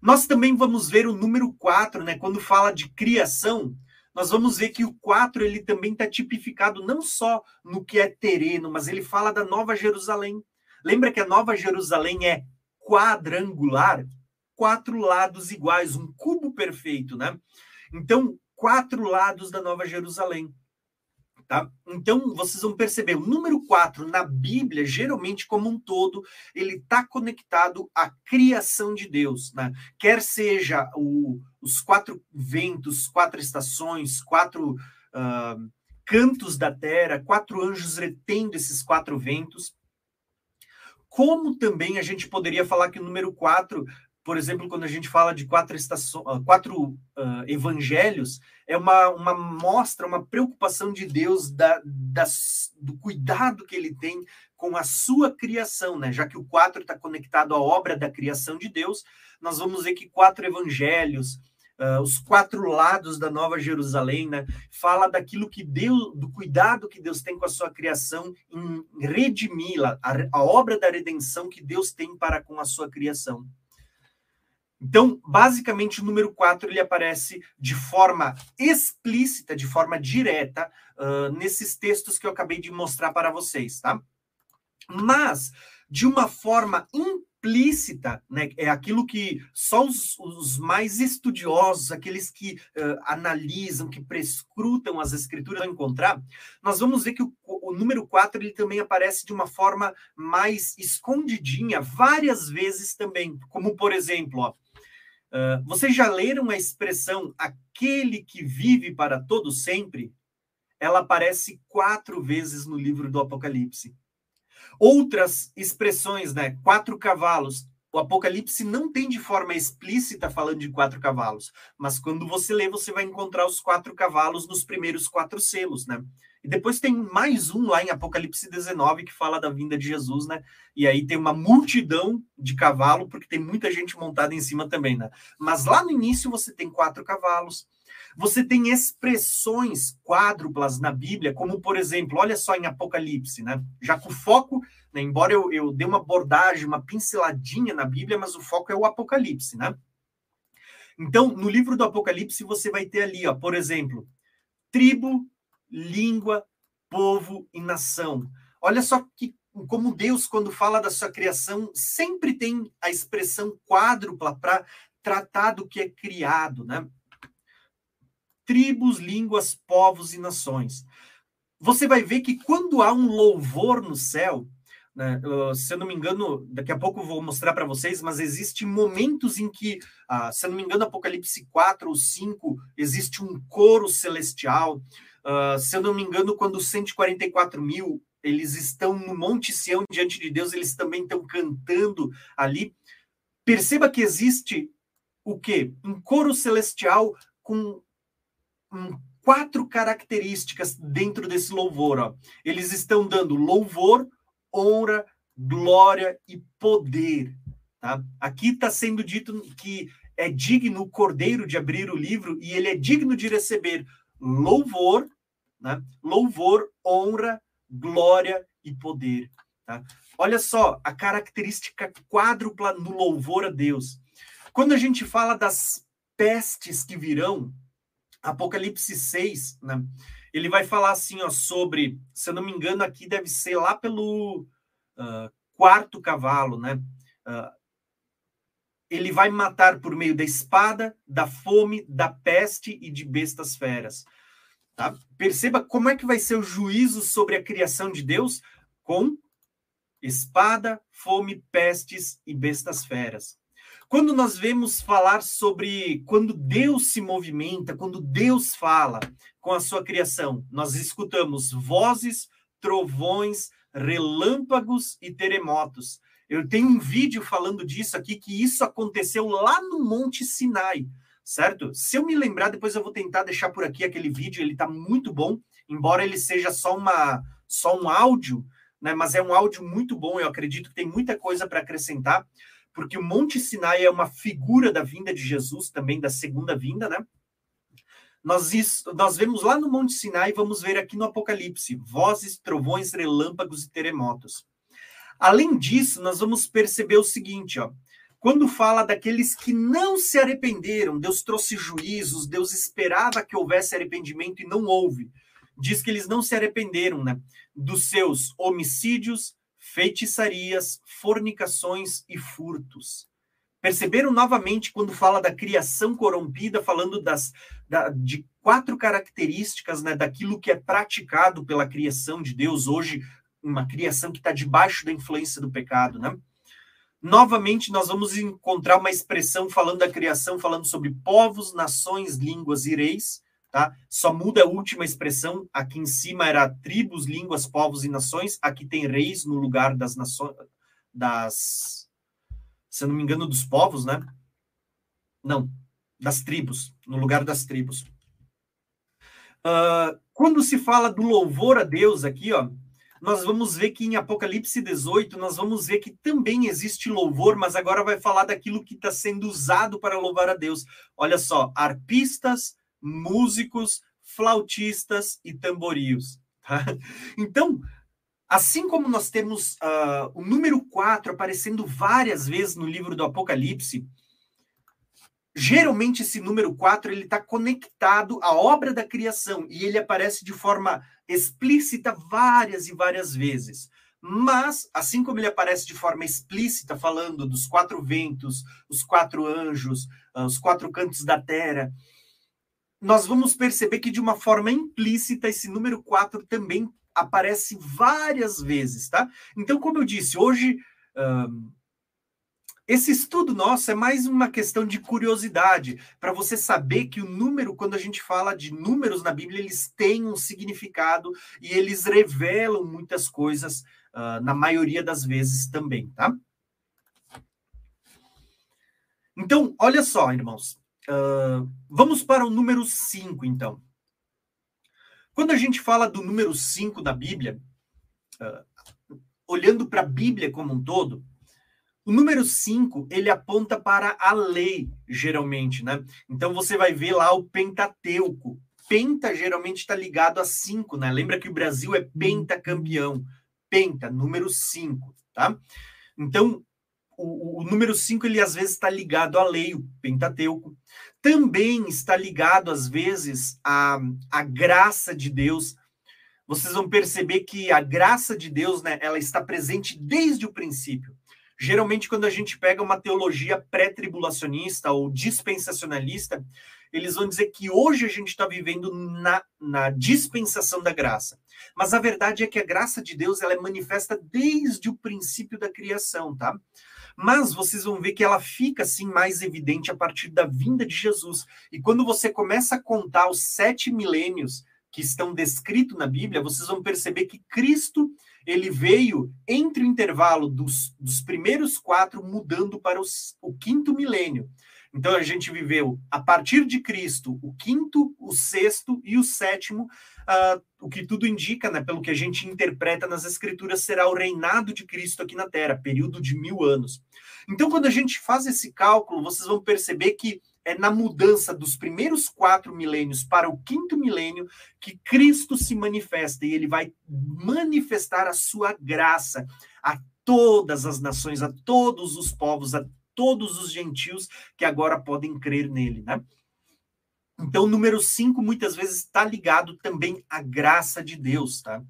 Nós também vamos ver o número 4, né, quando fala de criação, nós vamos ver que o 4 ele também está tipificado não só no que é terreno, mas ele fala da Nova Jerusalém. Lembra que a Nova Jerusalém é quadrangular? Quatro lados iguais, um cubo perfeito, né? Então, quatro lados da Nova Jerusalém. Tá? Então, vocês vão perceber, o número 4 na Bíblia, geralmente como um todo, ele está conectado à criação de Deus. Né? Quer seja o, os quatro ventos, quatro estações, quatro uh, cantos da terra, quatro anjos retendo esses quatro ventos. Como também a gente poderia falar que o número 4 por exemplo, quando a gente fala de quatro, estações, ah, quatro uh, evangelhos, é uma, uma mostra, uma preocupação de Deus da, das, do cuidado que ele tem com a sua criação, né? Já que o quatro está conectado à obra da criação de Deus, nós vamos ver que quatro evangelhos, uh, os quatro lados da Nova Jerusalém, né? Fala daquilo que Deus, do cuidado que Deus tem com a sua criação em redimi-la, a, a obra da redenção que Deus tem para com a sua criação. Então, basicamente, o número 4 ele aparece de forma explícita, de forma direta, uh, nesses textos que eu acabei de mostrar para vocês, tá? Mas, de uma forma implícita, né, é aquilo que só os, os mais estudiosos, aqueles que uh, analisam, que prescrutam as escrituras vão encontrar, nós vamos ver que o, o número 4 ele também aparece de uma forma mais escondidinha, várias vezes também, como por exemplo, ó, Uh, vocês já leram a expressão aquele que vive para todo sempre? Ela aparece quatro vezes no livro do Apocalipse. Outras expressões, né? Quatro cavalos. O Apocalipse não tem de forma explícita falando de quatro cavalos, mas quando você lê, você vai encontrar os quatro cavalos nos primeiros quatro selos, né? E depois tem mais um lá em Apocalipse 19 que fala da vinda de Jesus, né? E aí tem uma multidão de cavalo, porque tem muita gente montada em cima também, né? Mas lá no início você tem quatro cavalos. Você tem expressões quádruplas na Bíblia, como por exemplo, olha só em Apocalipse, né? Já o foco, né, embora eu, eu dê uma abordagem, uma pinceladinha na Bíblia, mas o foco é o Apocalipse, né? Então, no livro do Apocalipse, você vai ter ali, ó, por exemplo, tribo, língua, povo e nação. Olha só que como Deus, quando fala da sua criação, sempre tem a expressão quádrupla para tratar do que é criado, né? Tribos, línguas, povos e nações. Você vai ver que quando há um louvor no céu, né, se eu não me engano, daqui a pouco vou mostrar para vocês, mas existem momentos em que, ah, se eu não me engano, Apocalipse 4 ou 5, existe um coro celestial. Uh, se eu não me engano, quando 144 mil eles estão no Monte Sião diante de Deus, eles também estão cantando ali. Perceba que existe o quê? Um coro celestial com um, quatro características dentro desse louvor. Ó. Eles estão dando louvor, honra, glória e poder. Tá? Aqui está sendo dito que é digno o cordeiro de abrir o livro e ele é digno de receber louvor, né? louvor, honra, glória e poder. Tá? Olha só a característica quádrupla no louvor a Deus. Quando a gente fala das pestes que virão, Apocalipse 6, né? ele vai falar assim ó, sobre, se eu não me engano, aqui deve ser lá pelo uh, quarto cavalo, né? Uh, ele vai matar por meio da espada, da fome, da peste e de bestas feras. Tá? Perceba como é que vai ser o juízo sobre a criação de Deus com espada, fome, pestes e bestas feras. Quando nós vemos falar sobre quando Deus se movimenta, quando Deus fala com a sua criação, nós escutamos vozes, trovões, relâmpagos e terremotos. Eu tenho um vídeo falando disso aqui, que isso aconteceu lá no Monte Sinai, certo? Se eu me lembrar, depois eu vou tentar deixar por aqui aquele vídeo, ele está muito bom, embora ele seja só, uma, só um áudio, né? mas é um áudio muito bom, eu acredito que tem muita coisa para acrescentar porque o Monte Sinai é uma figura da vinda de Jesus, também da segunda vinda, né? Nós, isso, nós vemos lá no Monte Sinai vamos ver aqui no Apocalipse: vozes, trovões, relâmpagos e terremotos. Além disso, nós vamos perceber o seguinte, ó. Quando fala daqueles que não se arrependeram, Deus trouxe juízos, Deus esperava que houvesse arrependimento e não houve. Diz que eles não se arrependeram, né? Dos seus homicídios, feitiçarias, fornicações e furtos. Perceberam novamente quando fala da criação corrompida, falando das, da, de quatro características né, daquilo que é praticado pela criação de Deus hoje, uma criação que está debaixo da influência do pecado, né? Novamente, nós vamos encontrar uma expressão falando da criação, falando sobre povos, nações, línguas e reis, tá? Só muda a última expressão. Aqui em cima era tribos, línguas, povos e nações. Aqui tem reis no lugar das nações, das, se eu não me engano, dos povos, né? Não, das tribos, no lugar das tribos. Uh, quando se fala do louvor a Deus aqui, ó, nós vamos ver que em Apocalipse 18, nós vamos ver que também existe louvor, mas agora vai falar daquilo que está sendo usado para louvar a Deus. Olha só, arpistas, músicos, flautistas e tamborios. Tá? Então, assim como nós temos uh, o número 4 aparecendo várias vezes no livro do Apocalipse, geralmente esse número 4 ele está conectado à obra da criação e ele aparece de forma explícita várias e várias vezes. Mas, assim como ele aparece de forma explícita, falando dos quatro ventos, os quatro anjos, uh, os quatro cantos da terra, nós vamos perceber que de uma forma implícita esse número 4 também aparece várias vezes, tá? Então, como eu disse, hoje um, esse estudo nosso é mais uma questão de curiosidade, para você saber que o número, quando a gente fala de números na Bíblia, eles têm um significado e eles revelam muitas coisas, uh, na maioria das vezes também, tá? Então, olha só, irmãos. Uh, vamos para o número 5, então. Quando a gente fala do número 5 da Bíblia, uh, olhando para a Bíblia como um todo, o número 5, ele aponta para a lei, geralmente, né? Então você vai ver lá o Pentateuco. Penta geralmente está ligado a 5, né? Lembra que o Brasil é pentacampeão. Penta, número 5, tá? Então, o, o número 5 ele às vezes está ligado à lei, o Pentateuco. Também está ligado, às vezes, à, à graça de Deus. Vocês vão perceber que a graça de Deus, né, ela está presente desde o princípio. Geralmente, quando a gente pega uma teologia pré-tribulacionista ou dispensacionalista, eles vão dizer que hoje a gente está vivendo na, na dispensação da graça. Mas a verdade é que a graça de Deus ela é manifesta desde o princípio da criação, tá? mas vocês vão ver que ela fica assim mais evidente a partir da vinda de Jesus. E quando você começa a contar os sete milênios que estão descritos na Bíblia, vocês vão perceber que Cristo ele veio entre o intervalo dos, dos primeiros quatro, mudando para os, o quinto milênio. Então a gente viveu a partir de Cristo o quinto, o sexto e o sétimo. Uh, o que tudo indica, né, pelo que a gente interpreta nas Escrituras, será o reinado de Cristo aqui na Terra, período de mil anos. Então, quando a gente faz esse cálculo, vocês vão perceber que é na mudança dos primeiros quatro milênios para o quinto milênio que Cristo se manifesta e ele vai manifestar a sua graça a todas as nações, a todos os povos, a todos os gentios que agora podem crer nele, né? Então, o número 5 muitas vezes está ligado também à graça de Deus, tá?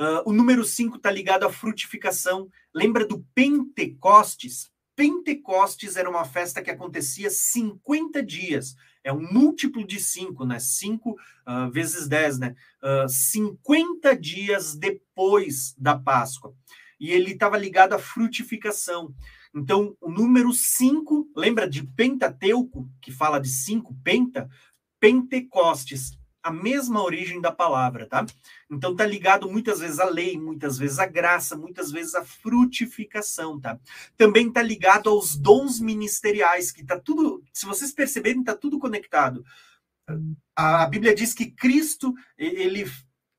Uh, o número 5 está ligado à frutificação. Lembra do Pentecostes? Pentecostes era uma festa que acontecia 50 dias. É um múltiplo de 5, né? 5 uh, vezes 10, né? Uh, 50 dias depois da Páscoa. E ele estava ligado à frutificação. Então, o número 5, lembra de Pentateuco, que fala de 5, penta? Pentecostes a mesma origem da palavra, tá? Então tá ligado muitas vezes à lei, muitas vezes à graça, muitas vezes à frutificação, tá? Também tá ligado aos dons ministeriais, que tá tudo, se vocês perceberem, tá tudo conectado. A Bíblia diz que Cristo, ele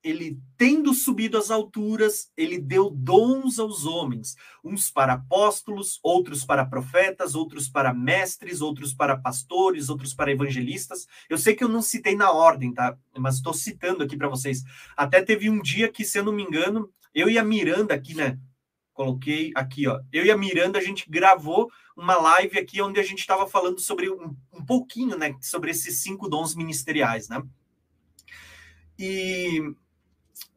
ele tendo subido às alturas, ele deu dons aos homens, uns para apóstolos, outros para profetas, outros para mestres, outros para pastores, outros para evangelistas. Eu sei que eu não citei na ordem, tá? Mas estou citando aqui para vocês. Até teve um dia que, se eu não me engano, eu e a Miranda aqui, né? Coloquei aqui, ó. Eu e a Miranda, a gente gravou uma live aqui onde a gente estava falando sobre um, um pouquinho, né? Sobre esses cinco dons ministeriais, né? E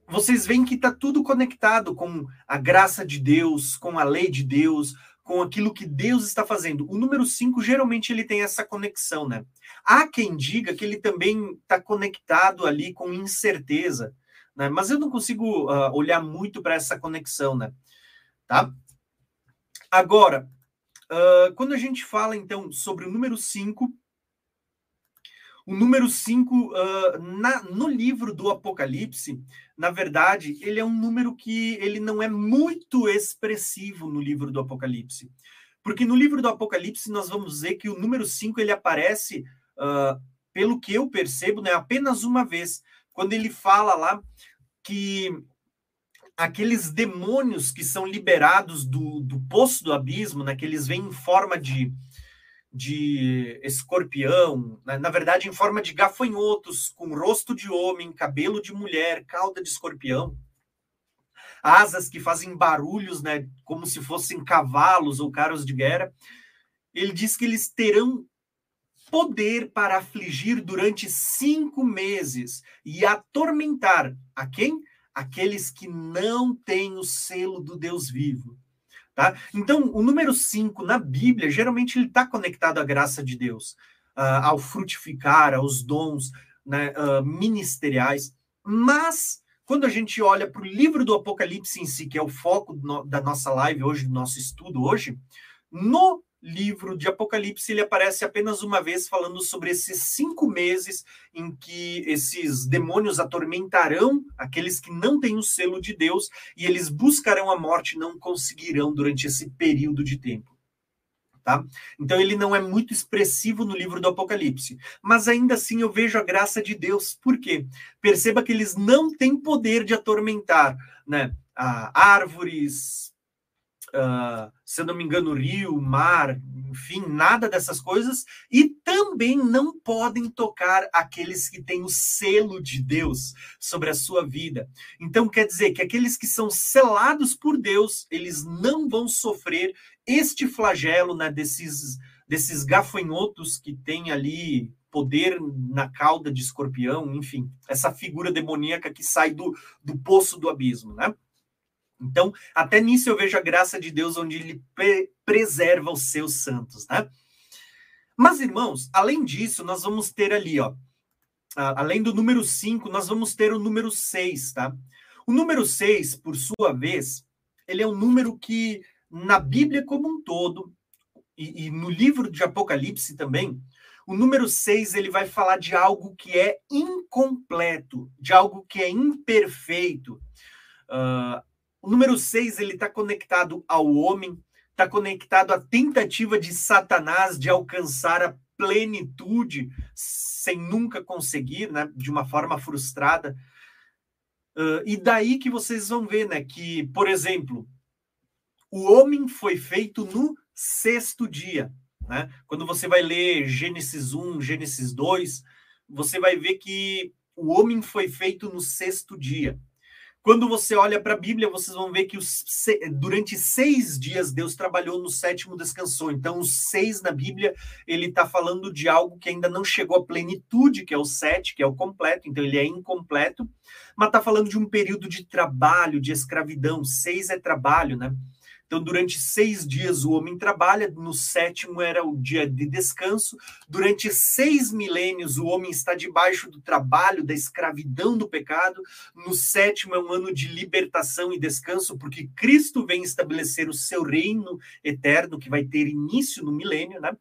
vocês veem que está tudo conectado com a graça de Deus, com a lei de Deus, com aquilo que Deus está fazendo. O número 5, geralmente, ele tem essa conexão, né? Há quem diga que ele também está conectado ali com incerteza, né? Mas eu não consigo uh, olhar muito para essa conexão, né? Tá? Agora, uh, quando a gente fala, então, sobre o número 5, o número 5, uh, no livro do Apocalipse, na verdade, ele é um número que ele não é muito expressivo no livro do Apocalipse. Porque no livro do Apocalipse nós vamos ver que o número 5 ele aparece, uh, pelo que eu percebo, né, apenas uma vez, quando ele fala lá que aqueles demônios que são liberados do, do poço do abismo, né, que eles vêm em forma de, de escorpião, né? na verdade, em forma de gafanhotos, com rosto de homem, cabelo de mulher, cauda de escorpião, asas que fazem barulhos, né, como se fossem cavalos ou carros de guerra. Ele diz que eles terão poder para afligir durante cinco meses e atormentar a quem? Aqueles que não têm o selo do Deus vivo. Tá? Então, o número 5 na Bíblia, geralmente ele está conectado à graça de Deus, uh, ao frutificar, aos dons né, uh, ministeriais. Mas, quando a gente olha para o livro do Apocalipse em si, que é o foco no, da nossa live hoje, do nosso estudo hoje, no livro de Apocalipse, ele aparece apenas uma vez falando sobre esses cinco meses em que esses demônios atormentarão aqueles que não têm o selo de Deus e eles buscarão a morte não conseguirão durante esse período de tempo. Tá? Então ele não é muito expressivo no livro do Apocalipse, mas ainda assim eu vejo a graça de Deus. Por quê? Perceba que eles não têm poder de atormentar, né? Ah, árvores, uh, se não me engano, rio, mar, enfim, nada dessas coisas, e também não podem tocar aqueles que têm o selo de Deus sobre a sua vida. Então, quer dizer que aqueles que são selados por Deus, eles não vão sofrer este flagelo né, desses, desses gafanhotos que têm ali poder na cauda de escorpião, enfim, essa figura demoníaca que sai do, do poço do abismo, né? Então, até nisso eu vejo a graça de Deus, onde ele pre preserva os seus santos, né? Mas, irmãos, além disso, nós vamos ter ali, ó, além do número 5, nós vamos ter o número 6, tá? O número 6, por sua vez, ele é um número que, na Bíblia como um todo, e, e no livro de Apocalipse também, o número 6 ele vai falar de algo que é incompleto, de algo que é imperfeito. Uh, o número 6 ele está conectado ao homem, está conectado à tentativa de Satanás de alcançar a plenitude sem nunca conseguir, né, de uma forma frustrada. Uh, e daí que vocês vão ver, né, que, por exemplo, o homem foi feito no sexto dia. Né? Quando você vai ler Gênesis 1, Gênesis 2, você vai ver que o homem foi feito no sexto dia. Quando você olha para a Bíblia, vocês vão ver que os, durante seis dias Deus trabalhou, no sétimo descansou. Então, os seis na Bíblia, ele está falando de algo que ainda não chegou à plenitude, que é o sete, que é o completo. Então, ele é incompleto, mas está falando de um período de trabalho, de escravidão. Seis é trabalho, né? Então, durante seis dias o homem trabalha, no sétimo era o dia de descanso. Durante seis milênios o homem está debaixo do trabalho, da escravidão do pecado. No sétimo é um ano de libertação e descanso, porque Cristo vem estabelecer o seu reino eterno, que vai ter início no milênio, né?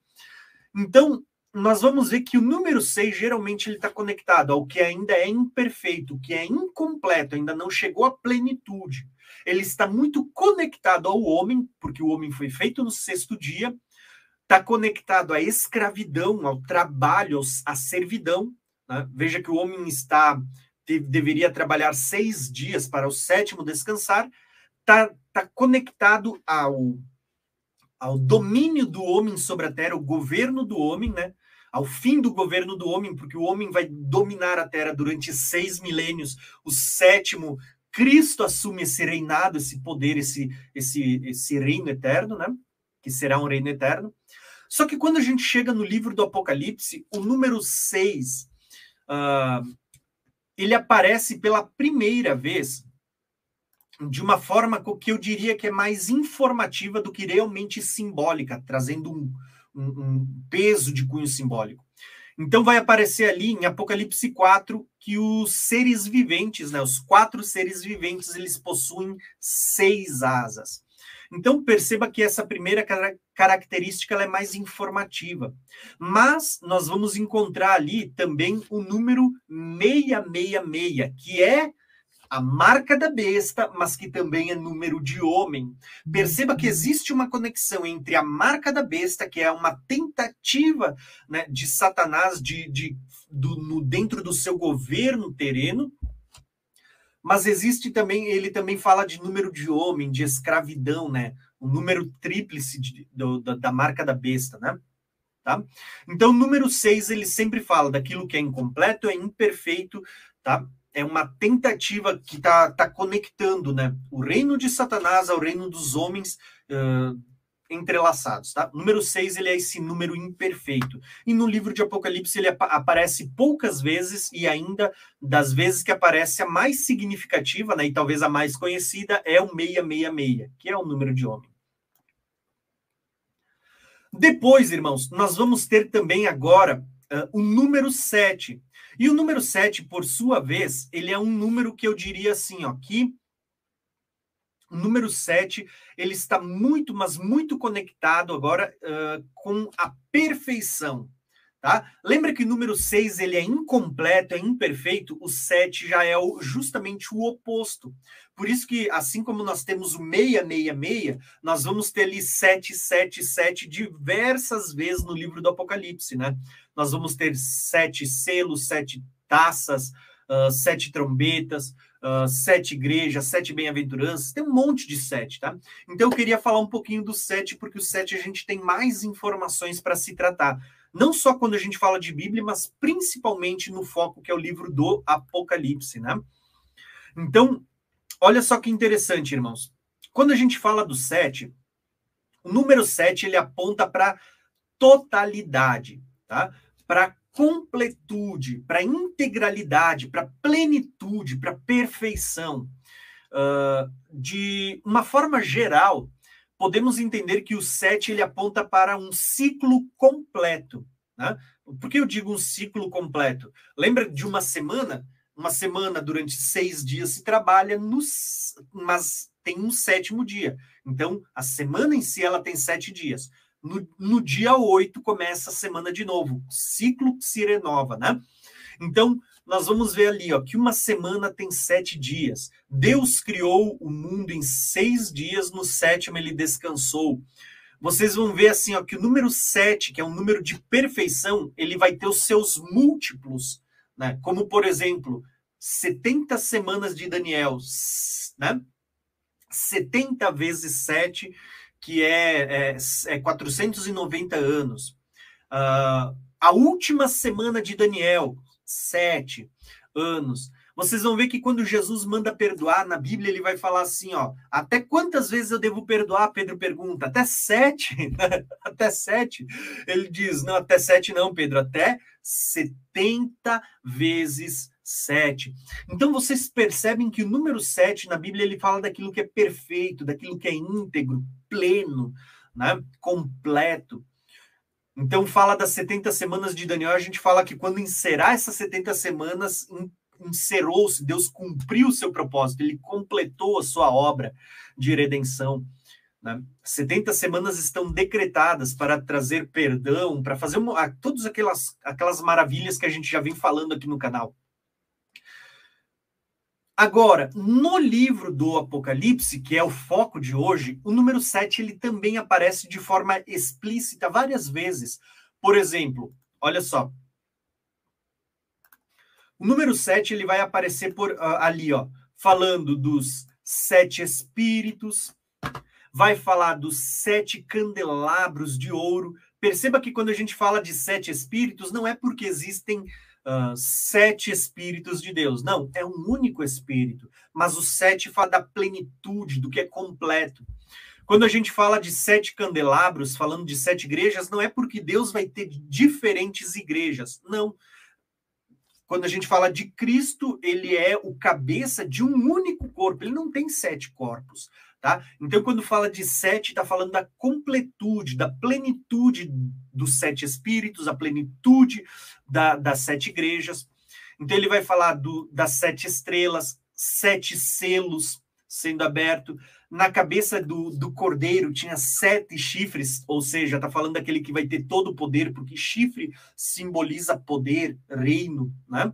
Então, nós vamos ver que o número 6 geralmente ele está conectado ao que ainda é imperfeito, que é incompleto, ainda não chegou à plenitude ele está muito conectado ao homem, porque o homem foi feito no sexto dia, está conectado à escravidão, ao trabalho, à servidão. Né? Veja que o homem está deveria trabalhar seis dias para o sétimo descansar, está tá conectado ao, ao domínio do homem sobre a terra, o governo do homem, né? Ao fim do governo do homem, porque o homem vai dominar a terra durante seis milênios, o sétimo Cristo assume esse reinado, esse poder, esse, esse, esse reino eterno, né? Que será um reino eterno. Só que quando a gente chega no livro do Apocalipse, o número 6, uh, ah, ele aparece pela primeira vez de uma forma que eu diria que é mais informativa do que realmente simbólica, trazendo um, um, peso de cunho simbólico. Então vai aparecer ali em Apocalipse 4 que os seres viventes, né, os quatro seres viventes, eles possuem seis asas. Então perceba que essa primeira característica é mais informativa. Mas nós vamos encontrar ali também o número 666, que é a marca da besta, mas que também é número de homem. Perceba que existe uma conexão entre a marca da besta, que é uma tentativa né, de Satanás de, de do, no, dentro do seu governo terreno, mas existe também, ele também fala de número de homem, de escravidão, né? O número tríplice de, do, da, da marca da besta, né? Tá? Então, número 6, ele sempre fala daquilo que é incompleto, é imperfeito, tá? É uma tentativa que está tá conectando né, o reino de Satanás ao reino dos homens uh, entrelaçados. Tá? Número 6 ele é esse número imperfeito. E no livro de Apocalipse ele ap aparece poucas vezes, e ainda das vezes que aparece, a mais significativa, né, e talvez a mais conhecida, é o 666, que é o número de homem. Depois, irmãos, nós vamos ter também agora uh, o número 7, e o número 7, por sua vez, ele é um número que eu diria assim, ó, que o número 7, ele está muito, mas muito conectado agora uh, com a perfeição. Tá? Lembra que o número 6 ele é incompleto, é imperfeito, o 7 já é o, justamente o oposto. Por isso que, assim como nós temos o 666, nós vamos ter ali 777 diversas vezes no livro do Apocalipse, né? Nós vamos ter sete selos, sete taças, uh, sete trombetas, uh, sete igrejas, sete bem-aventuranças, tem um monte de sete, tá? Então eu queria falar um pouquinho do sete, porque o sete a gente tem mais informações para se tratar não só quando a gente fala de Bíblia, mas principalmente no foco que é o livro do Apocalipse, né? Então, olha só que interessante, irmãos. Quando a gente fala do sete, o número sete ele aponta para totalidade, tá? Para completude, para integralidade, para plenitude, para perfeição. Uh, de uma forma geral, podemos entender que o 7 ele aponta para um ciclo completo. Né? Por que eu digo um ciclo completo? Lembra de uma semana? Uma semana durante seis dias se trabalha, nos, mas tem um sétimo dia. Então, a semana em si ela tem sete dias. No, no dia oito começa a semana de novo. O ciclo se renova, né? Então, nós vamos ver ali ó, que uma semana tem sete dias. Deus criou o mundo em seis dias, no sétimo ele descansou. Vocês vão ver assim ó, que o número sete, que é um número de perfeição, ele vai ter os seus múltiplos, né? como por exemplo, 70 semanas de Daniel, né? 70 vezes 7, que é, é, é 490 anos. Uh, a última semana de Daniel, sete anos. Vocês vão ver que quando Jesus manda perdoar na Bíblia, ele vai falar assim: ó, até quantas vezes eu devo perdoar? Pedro pergunta, até sete? até sete? Ele diz: não, até sete não, Pedro, até setenta vezes sete. Então vocês percebem que o número sete na Bíblia ele fala daquilo que é perfeito, daquilo que é íntegro, pleno, né? completo. Então fala das 70 semanas de Daniel, a gente fala que quando encerrar essas 70 semanas, encerrou-se, Deus cumpriu o seu propósito, ele completou a sua obra de redenção. Né? 70 semanas estão decretadas para trazer perdão, para fazer uma, todas aquelas, aquelas maravilhas que a gente já vem falando aqui no canal. Agora, no livro do Apocalipse, que é o foco de hoje, o número 7 ele também aparece de forma explícita várias vezes. Por exemplo, olha só. O número 7 ele vai aparecer por uh, ali, ó, falando dos sete espíritos, vai falar dos sete candelabros de ouro. Perceba que quando a gente fala de sete espíritos, não é porque existem uh, sete espíritos de Deus. Não, é um único espírito. Mas o sete fala da plenitude, do que é completo. Quando a gente fala de sete candelabros, falando de sete igrejas, não é porque Deus vai ter diferentes igrejas. Não. Quando a gente fala de Cristo, ele é o cabeça de um único corpo. Ele não tem sete corpos. Tá? Então, quando fala de sete, está falando da completude, da plenitude dos sete espíritos, a plenitude da, das sete igrejas. Então, ele vai falar do, das sete estrelas, sete selos sendo aberto. Na cabeça do, do cordeiro tinha sete chifres, ou seja, está falando daquele que vai ter todo o poder, porque chifre simboliza poder, reino. Né?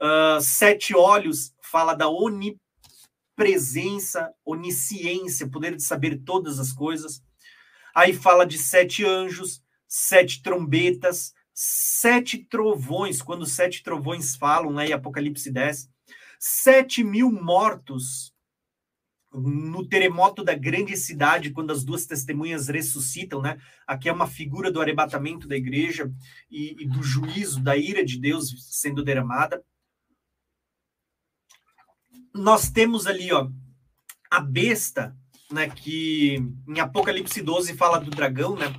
Uh, sete olhos fala da onipotência presença, onisciência, poder de saber todas as coisas. Aí fala de sete anjos, sete trombetas, sete trovões, quando sete trovões falam, né, em Apocalipse 10, sete mil mortos no terremoto da grande cidade, quando as duas testemunhas ressuscitam, né? Aqui é uma figura do arrebatamento da igreja e, e do juízo, da ira de Deus sendo derramada nós temos ali, ó, a besta, né, que em Apocalipse 12 fala do dragão, né?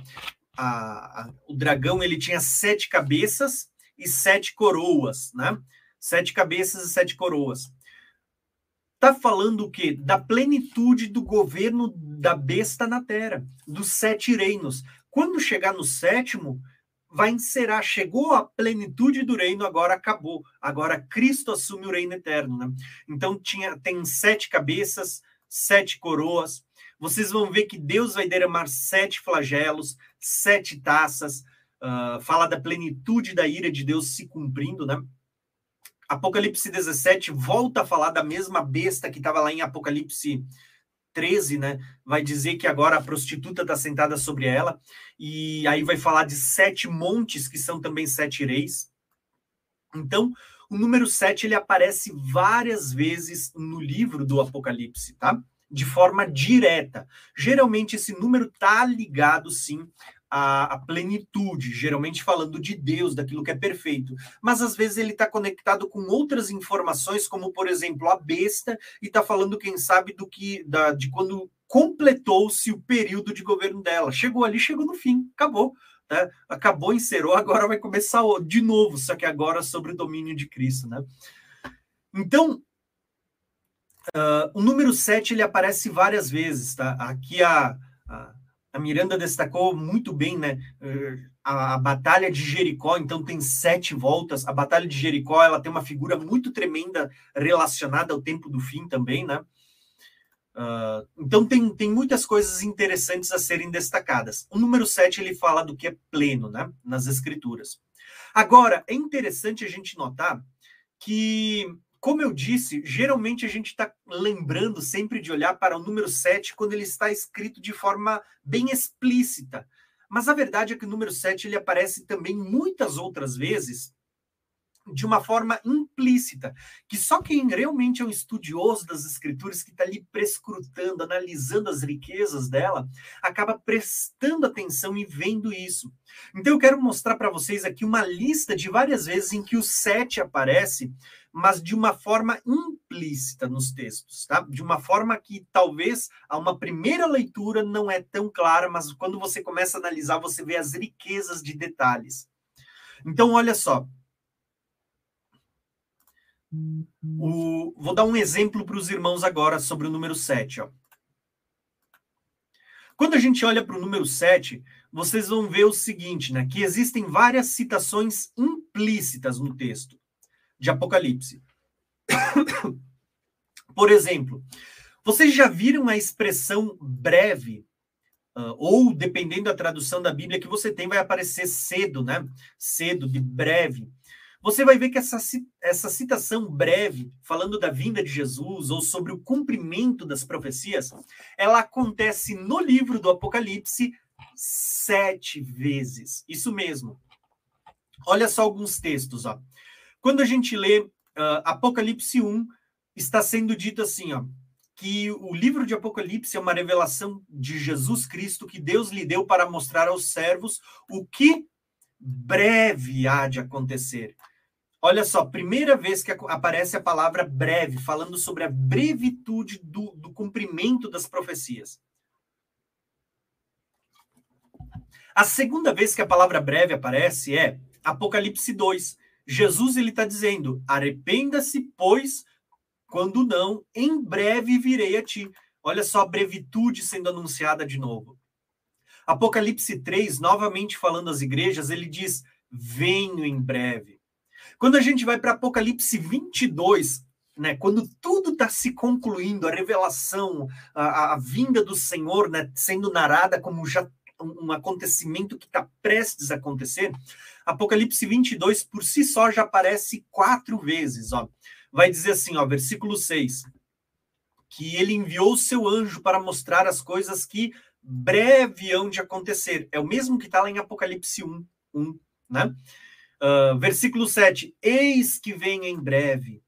A, a, o dragão ele tinha sete cabeças e sete coroas, né? Sete cabeças e sete coroas. Tá falando o quê? Da plenitude do governo da besta na terra, dos sete reinos. Quando chegar no sétimo, vai encerrar, chegou a plenitude do reino, agora acabou. Agora Cristo assume o reino eterno. Né? Então tinha, tem sete cabeças, sete coroas. Vocês vão ver que Deus vai derramar sete flagelos, sete taças. Uh, fala da plenitude da ira de Deus se cumprindo, né? Apocalipse 17 volta a falar da mesma besta que estava lá em Apocalipse 13, né, vai dizer que agora a prostituta está sentada sobre ela, e aí vai falar de sete montes, que são também sete reis. Então, o número sete ele aparece várias vezes no livro do Apocalipse, tá? De forma direta. Geralmente esse número tá ligado, sim, a, a, plenitude, geralmente falando de Deus, daquilo que é perfeito. Mas às vezes ele está conectado com outras informações, como por exemplo a besta, e está falando, quem sabe, do que da, de quando completou-se o período de governo dela. Chegou ali, chegou no fim, acabou. Né? Acabou, encerrou, agora vai começar de novo, só que agora sobre o domínio de Cristo. Né? Então, uh, o número 7 ele aparece várias vezes. Tá? Aqui a, a Miranda destacou muito bem, né? A, a, Batalha de Jericó, então, tem sete voltas. A Batalha de Jericó, ela tem uma figura muito tremenda relacionada ao tempo do fim também, né? Uh, então, tem, tem muitas coisas interessantes a serem destacadas. O número 7, ele fala do que é pleno, né? Nas escrituras. Agora, é interessante a gente notar que como eu disse, geralmente a gente está lembrando sempre de olhar para o número 7 quando ele está escrito de forma bem explícita. Mas a verdade é que o número 7 ele aparece também muitas outras vezes de uma forma implícita, que só quem realmente é um estudioso das escrituras, que está ali prescrutando, analisando as riquezas dela, acaba prestando atenção e vendo isso. Então eu quero mostrar para vocês aqui uma lista de várias vezes em que o 7 aparece, mas de uma forma implícita nos textos, tá? De uma forma que talvez a uma primeira leitura não é tão clara, mas quando você começa a analisar, você vê as riquezas de detalhes. Então, olha só, O, vou dar um exemplo para os irmãos agora sobre o número 7. Ó. Quando a gente olha para o número 7, vocês vão ver o seguinte, né? Que existem várias citações implícitas no texto de Apocalipse. Por exemplo, vocês já viram a expressão breve? Uh, ou, dependendo da tradução da Bíblia que você tem, vai aparecer cedo, né? Cedo, de breve. Você vai ver que essa, essa citação breve, falando da vinda de Jesus ou sobre o cumprimento das profecias, ela acontece no livro do Apocalipse sete vezes. Isso mesmo. Olha só alguns textos. Ó. Quando a gente lê uh, Apocalipse 1, está sendo dito assim, ó, que o livro de Apocalipse é uma revelação de Jesus Cristo que Deus lhe deu para mostrar aos servos o que breve há de acontecer. Olha só, primeira vez que aparece a palavra breve, falando sobre a brevitude do, do cumprimento das profecias. A segunda vez que a palavra breve aparece é Apocalipse 2. Jesus ele está dizendo: arrependa-se, pois, quando não, em breve virei a ti. Olha só a brevitude sendo anunciada de novo. Apocalipse 3, novamente falando às igrejas, ele diz: venho em breve. Quando a gente vai para Apocalipse 22, né, quando tudo está se concluindo, a revelação, a, a, vinda do Senhor né, sendo narrada como já um acontecimento que está prestes a acontecer, Apocalipse 22 por si só já aparece quatro vezes. Ó. Vai dizer assim, ó, versículo 6, que ele enviou o seu anjo para mostrar as coisas que breve hão de acontecer. É o mesmo que está lá em Apocalipse 1, 1 né? Uh, versículo 7, eis que venho em breve.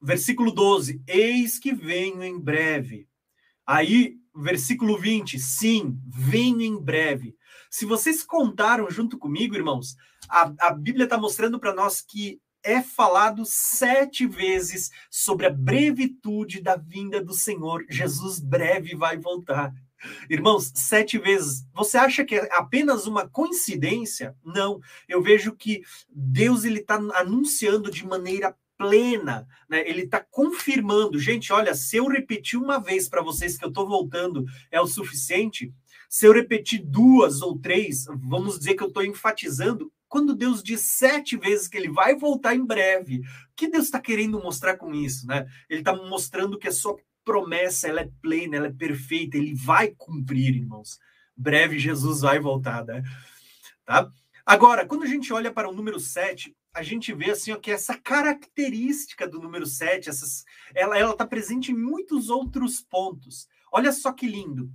Versículo 12, eis que venho em breve. Aí, versículo 20, sim, venho em breve. Se vocês contaram junto comigo, irmãos, a, a Bíblia está mostrando para nós que é falado sete vezes sobre a brevitude da vinda do Senhor. Jesus breve vai voltar. Irmãos, sete vezes. Você acha que é apenas uma coincidência? Não. Eu vejo que Deus ele está anunciando de maneira plena, né? Ele está confirmando. Gente, olha, se eu repetir uma vez para vocês que eu estou voltando é o suficiente. Se eu repetir duas ou três, vamos dizer que eu estou enfatizando. Quando Deus diz sete vezes que ele vai voltar em breve, o que Deus está querendo mostrar com isso, né? Ele está mostrando que a sua promessa ela é plena, ela é perfeita, ele vai cumprir, irmãos. Breve Jesus vai voltar, né? Tá? Agora, quando a gente olha para o número 7, a gente vê assim ó, que essa característica do número 7, essas, ela está presente em muitos outros pontos. Olha só que lindo.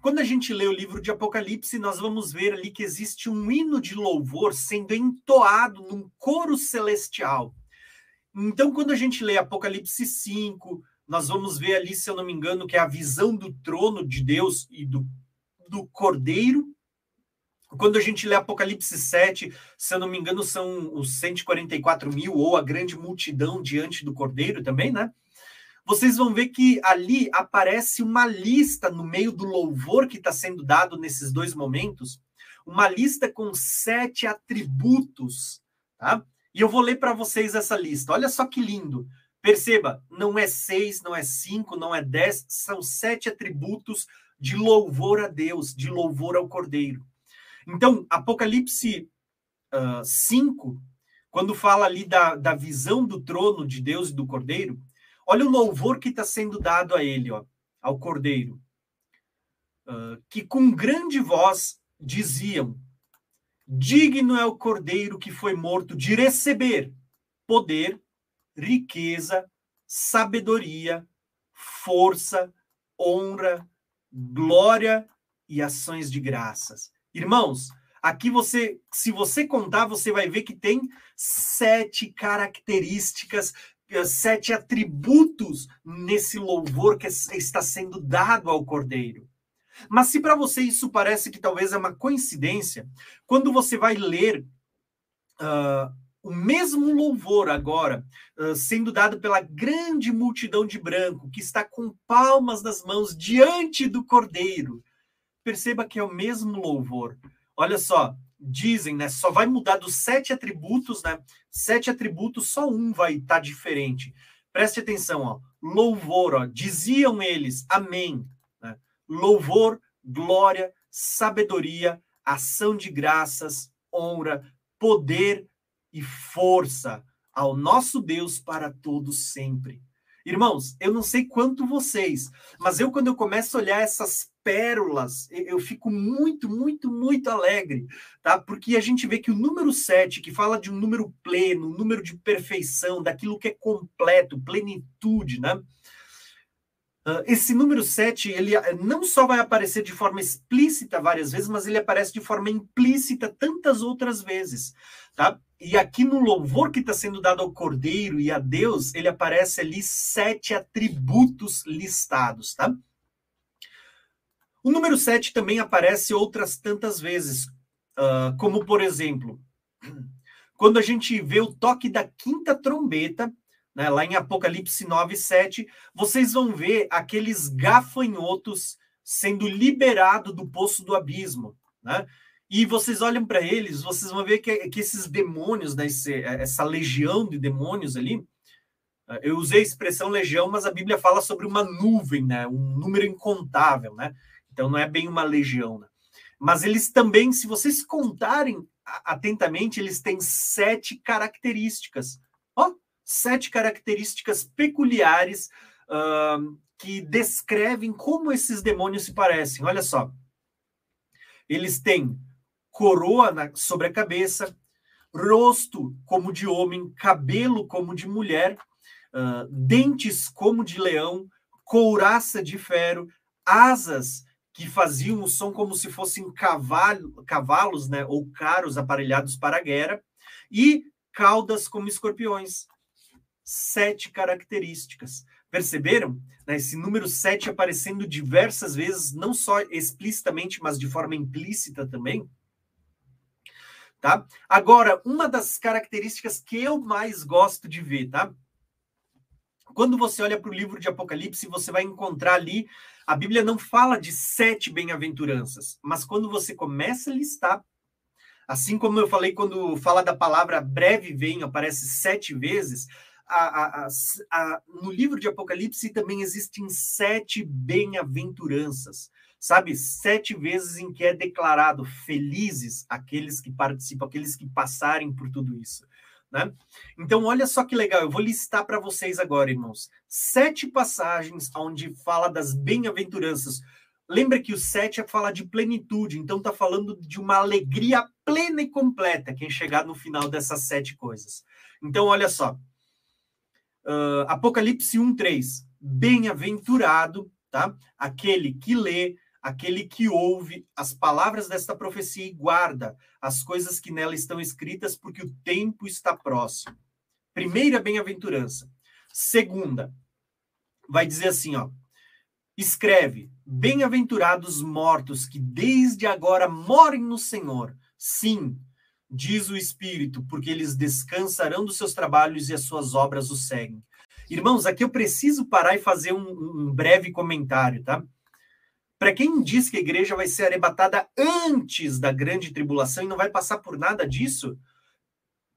Quando a gente lê o livro de Apocalipse, nós vamos ver ali que existe um hino de louvor sendo entoado num coro celestial. Então, quando a gente lê Apocalipse 5, nós vamos ver ali, se eu não me engano, que é a visão do trono de Deus e do, do cordeiro. Quando a gente lê Apocalipse 7, se eu não me engano, são os 144 mil ou a grande multidão diante do cordeiro também, né? Vocês vão ver que ali aparece uma lista no meio do louvor que está sendo dado nesses dois momentos, uma lista com sete atributos, tá? E eu vou ler para vocês essa lista. Olha só que lindo. Perceba, não é seis, não é cinco, não é dez, são sete atributos de louvor a Deus, de louvor ao Cordeiro. Então, Apocalipse 5, uh, quando fala ali da, da visão do trono de Deus e do Cordeiro, olha o louvor que está sendo dado a ele, ó, ao Cordeiro. Uh, que com grande voz diziam: Digno é o Cordeiro que foi morto de receber poder, riqueza, sabedoria, força, honra, glória e ações de graças. Irmãos, aqui você, se você contar, você vai ver que tem sete características, sete atributos nesse louvor que está sendo dado ao Cordeiro. Mas se para você isso parece que talvez é uma coincidência, quando você vai ler uh, o mesmo louvor agora uh, sendo dado pela grande multidão de branco que está com palmas nas mãos diante do cordeiro. Perceba que é o mesmo louvor. Olha só, dizem, né? Só vai mudar dos sete atributos, né? Sete atributos, só um vai estar tá diferente. Preste atenção, ó. Louvor, ó. Diziam eles, amém. Né? Louvor, glória, sabedoria, ação de graças, honra, poder e força ao nosso Deus para todos sempre. Irmãos, eu não sei quanto vocês, mas eu, quando eu começo a olhar essas pérolas, eu fico muito, muito, muito alegre, tá? Porque a gente vê que o número 7, que fala de um número pleno, um número de perfeição, daquilo que é completo, plenitude, né? Esse número 7, ele eh, não só vai aparecer de forma explícita várias vezes, mas ele aparece de forma implícita tantas outras vezes, tá? E aqui no louvor que está sendo dado ao Cordeiro e a Deus, ele aparece ali sete atributos listados, tá? O número 7 também aparece outras tantas vezes, uh, como por exemplo, quando a gente vê o toque da quinta trombeta, né, lá em Apocalipse 9, 7, vocês vão ver aqueles gafanhotos sendo liberados do poço do abismo, né? E vocês olham para eles, vocês vão ver que, que esses demônios, né, esse, essa legião de demônios ali, eu usei a expressão legião, mas a Bíblia fala sobre uma nuvem, né, um número incontável, né? Então não é bem uma legião, né? Mas eles também, se vocês contarem atentamente, eles têm sete características. Ó, sete características peculiares uh, que descrevem como esses demônios se parecem. Olha só. Eles têm coroa na, sobre a cabeça, rosto como de homem, cabelo como de mulher, uh, dentes como de leão, couraça de ferro, asas que faziam o som como se fossem cavalo, cavalos, né, ou carros aparelhados para a guerra, e caudas como escorpiões. Sete características. Perceberam? Né, esse número sete aparecendo diversas vezes, não só explicitamente, mas de forma implícita também. Tá? Agora, uma das características que eu mais gosto de ver, tá? Quando você olha para o livro de Apocalipse, você vai encontrar ali a Bíblia não fala de sete bem-aventuranças, mas quando você começa a listar, assim como eu falei quando fala da palavra breve vem, aparece sete vezes, a, a, a, no livro de Apocalipse também existem sete bem-aventuranças, sabe? Sete vezes em que é declarado felizes aqueles que participam, aqueles que passarem por tudo isso. Né? Então, olha só que legal, eu vou listar para vocês agora, irmãos, sete passagens onde fala das bem-aventuranças. Lembra que o sete é falar de plenitude, então está falando de uma alegria plena e completa quem chegar no final dessas sete coisas. Então, olha só. Uh, Apocalipse 1, 3. Bem-aventurado, tá? Aquele que lê, aquele que ouve as palavras desta profecia e guarda as coisas que nela estão escritas, porque o tempo está próximo. Primeira bem-aventurança. Segunda, vai dizer assim, ó. Escreve: Bem-aventurados mortos que desde agora morem no Senhor. Sim, diz o Espírito, porque eles descansarão dos seus trabalhos e as suas obras os seguem. Irmãos, aqui eu preciso parar e fazer um, um breve comentário, tá? Para quem diz que a igreja vai ser arrebatada antes da grande tribulação e não vai passar por nada disso,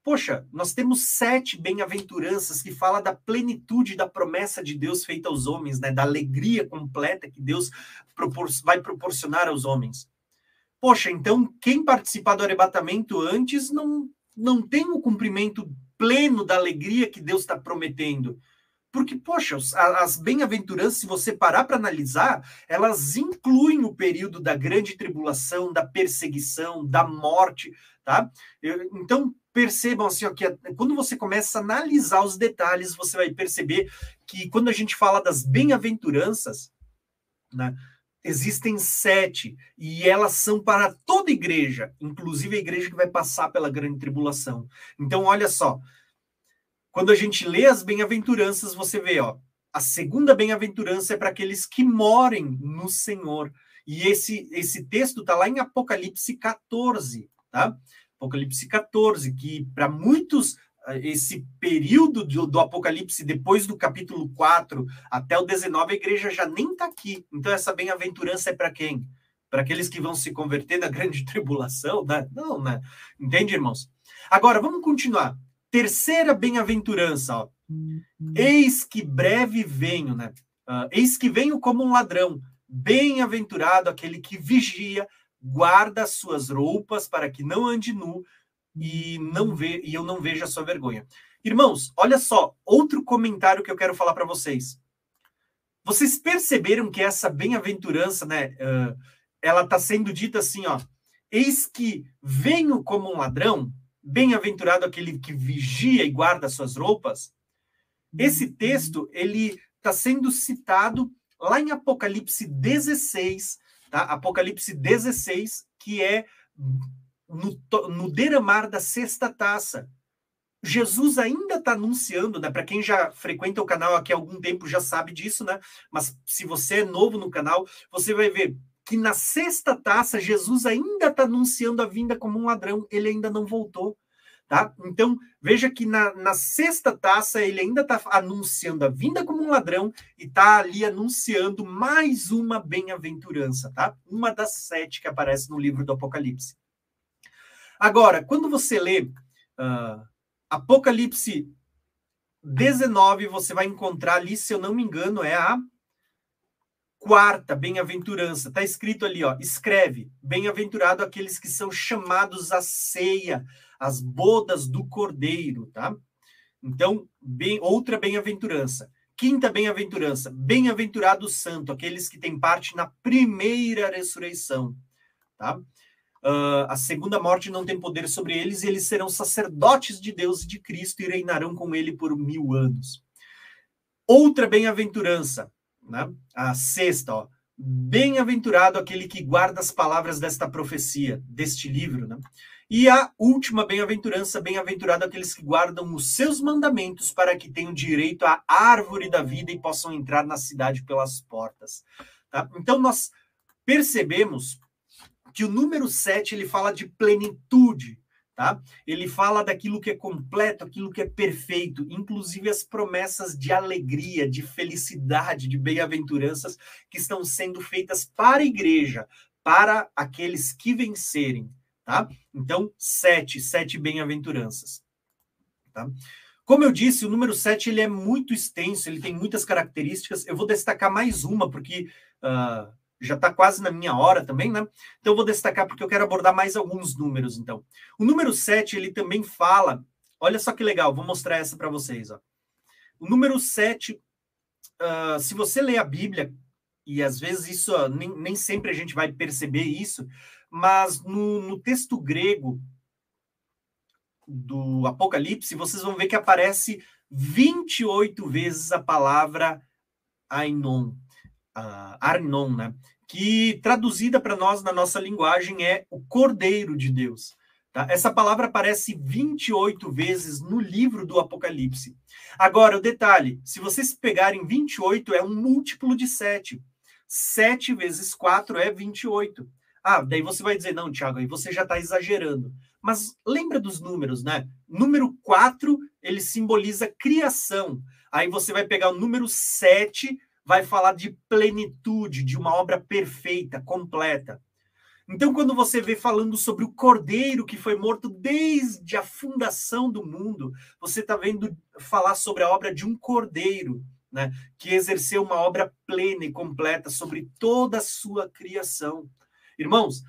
poxa, nós temos sete bem-aventuranças que fala da plenitude da promessa de Deus feita aos homens, né? Da alegria completa que Deus propor vai proporcionar aos homens. Poxa, então quem participar do arrebatamento antes não não tem o cumprimento pleno da alegria que Deus está prometendo. Porque, poxa, as bem-aventuranças, se você parar para analisar, elas incluem o período da grande tribulação, da perseguição, da morte, tá? Então, percebam assim, ó, que quando você começa a analisar os detalhes, você vai perceber que quando a gente fala das bem-aventuranças, né, existem sete, e elas são para toda igreja, inclusive a igreja que vai passar pela grande tribulação. Então, olha só, quando a gente lê as bem-aventuranças, você vê, ó, a segunda bem-aventurança é para aqueles que morem no Senhor. E esse, esse texto está lá em Apocalipse 14, tá? Apocalipse 14, que para muitos eh, esse período do, do, Apocalipse, depois do capítulo 4 até o 19, a igreja já nem está aqui. Então, essa bem-aventurança é para quem? para aqueles que vão se converter na grande tribulação, né? Não, né? Entende, irmãos? Agora, vamos continuar. Terceira bem-aventurança, ó. Eis que breve venho, né? Uh, eis que venho como um ladrão. Bem-aventurado aquele que vigia, guarda as suas roupas para que não ande nu e não vê e eu não veja sua vergonha. Irmãos, olha só, outro comentário que eu quero falar para vocês. Vocês perceberam que essa bem-aventurança, né, uh, ela está sendo dita assim, ó. Eis que venho como um ladrão, bem-aventurado aquele que vigia e guarda suas roupas. Esse texto, ele está sendo citado lá em Apocalipse 16, tá? Apocalipse 16, que é no, no derramar da sexta taça. Jesus ainda está anunciando, né? Para quem já frequenta o canal aqui há algum tempo já sabe disso, né? Mas se você é novo no canal, você vai ver que na sexta taça Jesus ainda está anunciando a vinda como um ladrão, ele ainda não voltou. Tá? Então, veja que na, na sexta taça ele ainda está anunciando a vinda como um ladrão e está ali anunciando mais uma bem-aventurança, tá? Uma das sete que aparece no livro do Apocalipse. Agora, quando você lê uh, Apocalipse 19, você vai encontrar ali, se eu não me engano, é a quarta bem-aventurança. Está escrito ali, ó, escreve: Bem-aventurado aqueles que são chamados à ceia, às bodas do Cordeiro, tá? Então, bem, outra bem-aventurança. Quinta bem-aventurança: Bem-aventurado santo, aqueles que têm parte na primeira ressurreição, tá? Uh, a segunda morte não tem poder sobre eles, e eles serão sacerdotes de Deus e de Cristo e reinarão com ele por mil anos. Outra bem-aventurança, né? a sexta, ó. Bem-aventurado aquele que guarda as palavras desta profecia, deste livro. Né? E a última bem-aventurança, bem-aventurado aqueles que guardam os seus mandamentos para que tenham direito à árvore da vida e possam entrar na cidade pelas portas. Tá? Então, nós percebemos que o número 7 ele fala de plenitude, tá? Ele fala daquilo que é completo, aquilo que é perfeito, inclusive as promessas de alegria, de felicidade, de bem-aventuranças que estão sendo feitas para a igreja, para aqueles que vencerem, tá? Então, sete, sete bem-aventuranças, tá? Como eu disse, o número 7 ele é muito extenso, ele tem muitas características. Eu vou destacar mais uma, porque uh, já está quase na minha hora também, né? Então, eu vou destacar porque eu quero abordar mais alguns números, então. O número 7, ele também fala, olha só que legal, vou mostrar essa para vocês, ó. O número 7, uh, ah, se você ler a Bíblia, e às vezes isso, uh, nem, nem sempre a gente vai perceber isso, mas no, no texto grego do Apocalipse, vocês vão ver que aparece 28 vezes a palavra Ainon uh, Arnon, né? que traduzida para nós na nossa linguagem é o Cordeiro de Deus. Tá? Essa palavra aparece 28 vezes no livro do Apocalipse. Agora, o detalhe: se vocês pegarem 28, é um múltiplo de 7. 7 vezes 4 é 28. Ah, daí você vai dizer, não, Tiago, aí você já está exagerando. Mas lembra dos números, né? Número 4, ele simboliza criação. Aí você vai pegar o número 7, vai falar de plenitude, de uma obra perfeita, completa. Então, quando você vê falando sobre o cordeiro que foi morto desde a fundação do mundo, você está vendo falar sobre a obra de um cordeiro, né, que exerceu uma obra plena e completa sobre toda a sua criação. Irmãos,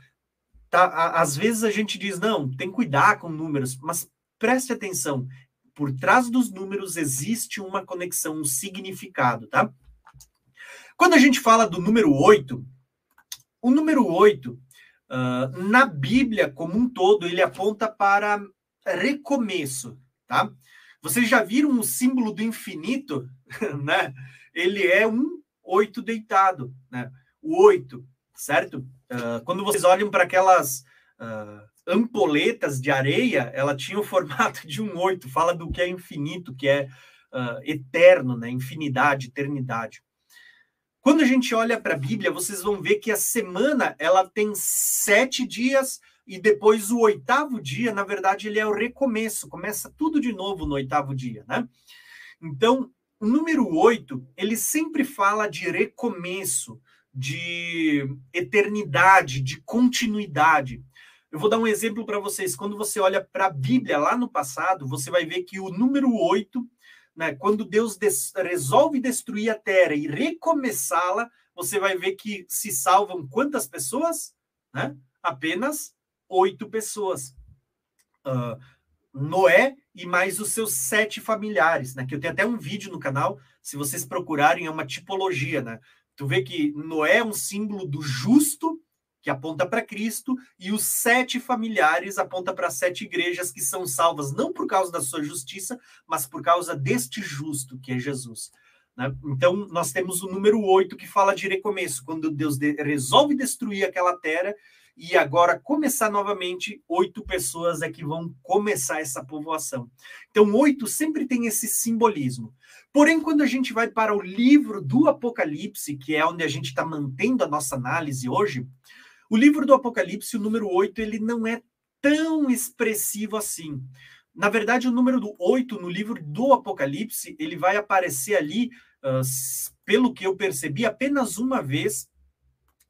tá, às vezes a gente diz, não, tem que cuidar com números, mas preste atenção, por trás dos números existe uma conexão, um significado, tá? Quando a gente fala do número 8, o número 8, uh, ah, na Bíblia como um todo, ele aponta para recomeço, tá? Vocês já viram o símbolo do infinito, né? Ele é um oito deitado, né? O oito, certo? Uh, quando vocês olham para aquelas uh, ampoletas de areia, ela tinha o formato de um oito, fala do que é infinito, que é uh, eterno, né? Infinidade, eternidade. Quando a gente olha para a Bíblia, vocês vão ver que a semana ela tem sete dias e depois o oitavo dia, na verdade, ele é o recomeço, começa tudo de novo no oitavo dia, né? Então, o número oito, ele sempre fala de recomeço, de eternidade, de continuidade. Eu vou dar um exemplo para vocês. Quando você olha para a Bíblia lá no passado, você vai ver que o número 8, né, quando Deus des resolve destruir a terra e recomeçá-la, você vai ver que se salvam quantas pessoas? Né? Apenas oito pessoas. Uh, Noé e mais os seus sete familiares, né? Que eu tenho até um vídeo no canal, se vocês procurarem, é uma tipologia, né? Tu vê que Noé é um símbolo do justo, que aponta para Cristo, e os sete familiares aponta para sete igrejas que são salvas não por causa da sua justiça, mas por causa deste justo, que é Jesus. Né? Então, nós temos o número oito que fala de recomeço, quando Deus de resolve destruir aquela terra e agora começar novamente, oito pessoas é que vão começar essa povoação. Então, oito sempre tem esse simbolismo. Porém, quando a gente vai para o livro do Apocalipse, que é onde a gente está mantendo a nossa análise hoje, o livro do Apocalipse, o número oito, ele não é tão expressivo assim. Na verdade, o número do oito no livro do Apocalipse, ele vai aparecer ali, uh, pelo que eu percebi, apenas uma vez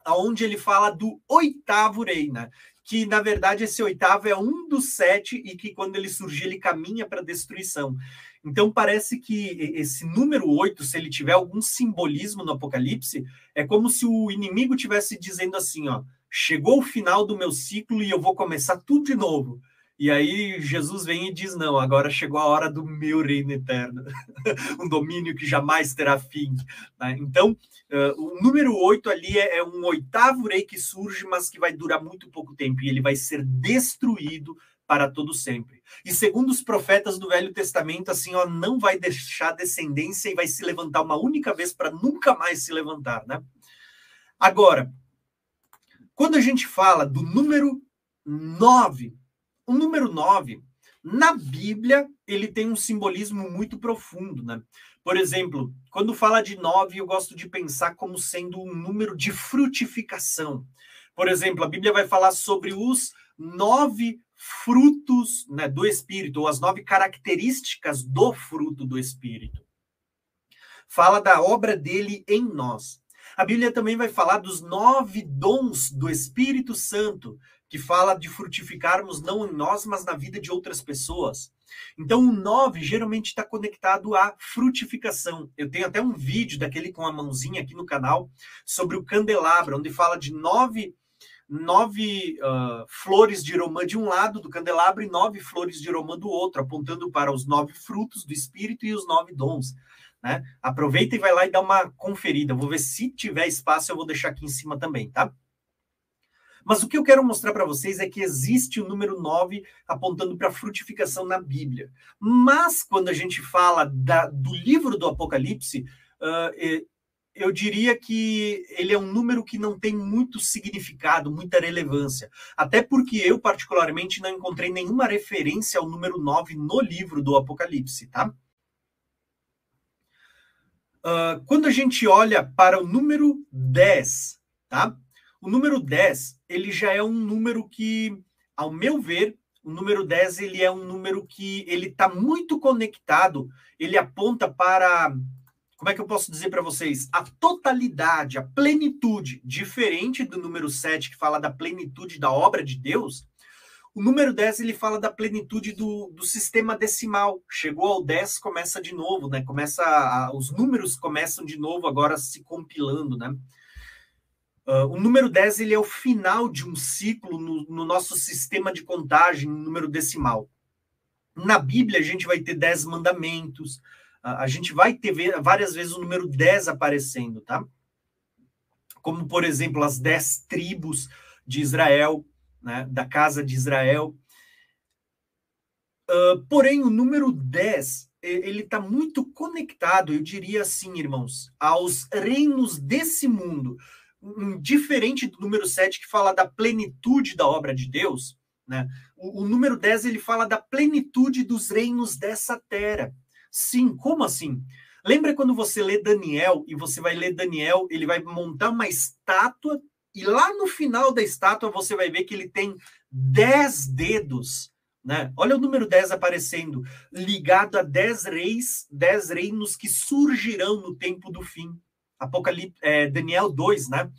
onde ele fala do oitavo rei, né? Que na verdade esse oitavo é um dos sete e que quando ele surgir ele caminha para a destruição. Então parece que esse número oito, se ele tiver algum simbolismo no Apocalipse, é como se o inimigo tivesse dizendo assim, ó, chegou o final do meu ciclo e eu vou começar tudo de novo. E aí Jesus vem e diz: Não, agora chegou a hora do meu reino eterno, um domínio que jamais terá fim. Né? Então, uh, o número 8 ali é, é, um oitavo rei que surge, mas que vai durar muito pouco tempo, e ele vai ser destruído para todo sempre. E segundo os profetas do Velho Testamento, assim, ó, não vai deixar descendência e vai se levantar uma única vez para nunca mais se levantar, né? Agora, quando a gente fala do número 9, o número 9, na Bíblia, ele tem um simbolismo muito profundo, né? Por exemplo, quando fala de 9, eu gosto de pensar como sendo um número de frutificação. Por exemplo, a Bíblia vai falar sobre os nove frutos né, do Espírito, ou as nove características do fruto do Espírito. Fala da obra dele em nós. A Bíblia também vai falar dos nove dons do Espírito Santo, que fala de frutificarmos não em nós, mas na vida de outras pessoas. Então, o 9 geralmente está conectado à frutificação. Eu tenho até um vídeo daquele com a mãozinha aqui no canal sobre o candelabro, onde fala de nove, nove uh, flores de romã de um lado do candelabro e nove flores de romã do outro, apontando para os nove frutos do Espírito e os nove dons. Né? Aproveita e vai lá e dá uma conferida. vou ver se tiver espaço, eu vou deixar aqui em cima também, tá? Mas o que eu quero mostrar para vocês é que existe o número 9 apontando para frutificação na Bíblia. Mas quando a gente fala da, do livro do Apocalipse, uh, eu diria que ele é um número que não tem muito significado, muita relevância. Até porque eu, particularmente, não encontrei nenhuma referência ao número 9 no livro do Apocalipse, tá? Uh, quando a gente olha para o número 10, tá? O número 10, ele já é um número que, ao meu ver, o número 10 ele é um número que ele está muito conectado, ele aponta para, como é que eu posso dizer para vocês? A totalidade, a plenitude, diferente do número 7 que fala da plenitude da obra de Deus, o número 10 ele fala da plenitude do, do sistema decimal. Chegou ao 10, começa de novo, né? Começa a, os números começam de novo agora se compilando, né? Uh, o número 10 ele é o final de um ciclo no, no nosso sistema de contagem, número decimal. Na Bíblia, a gente vai ter 10 mandamentos, uh, a gente vai ter várias vezes o número 10 aparecendo, tá? Como, por exemplo, as 10 tribos de Israel, né, da casa de Israel. Uh, porém, o número 10 ele está muito conectado, eu diria assim, irmãos, aos reinos desse mundo diferente do número 7 que fala da plenitude da obra de Deus, né? O, o, número 10 ele fala da plenitude dos reinos dessa terra. Sim, como assim? Lembra quando você lê Daniel e você vai ler Daniel, ele vai montar uma estátua e lá no final da estátua você vai ver que ele tem 10 dedos, né? Olha o número 10 aparecendo, ligado a 10 reis, 10 reinos que surgirão no tempo do fim. Apocalipse, é, Daniel 2, né?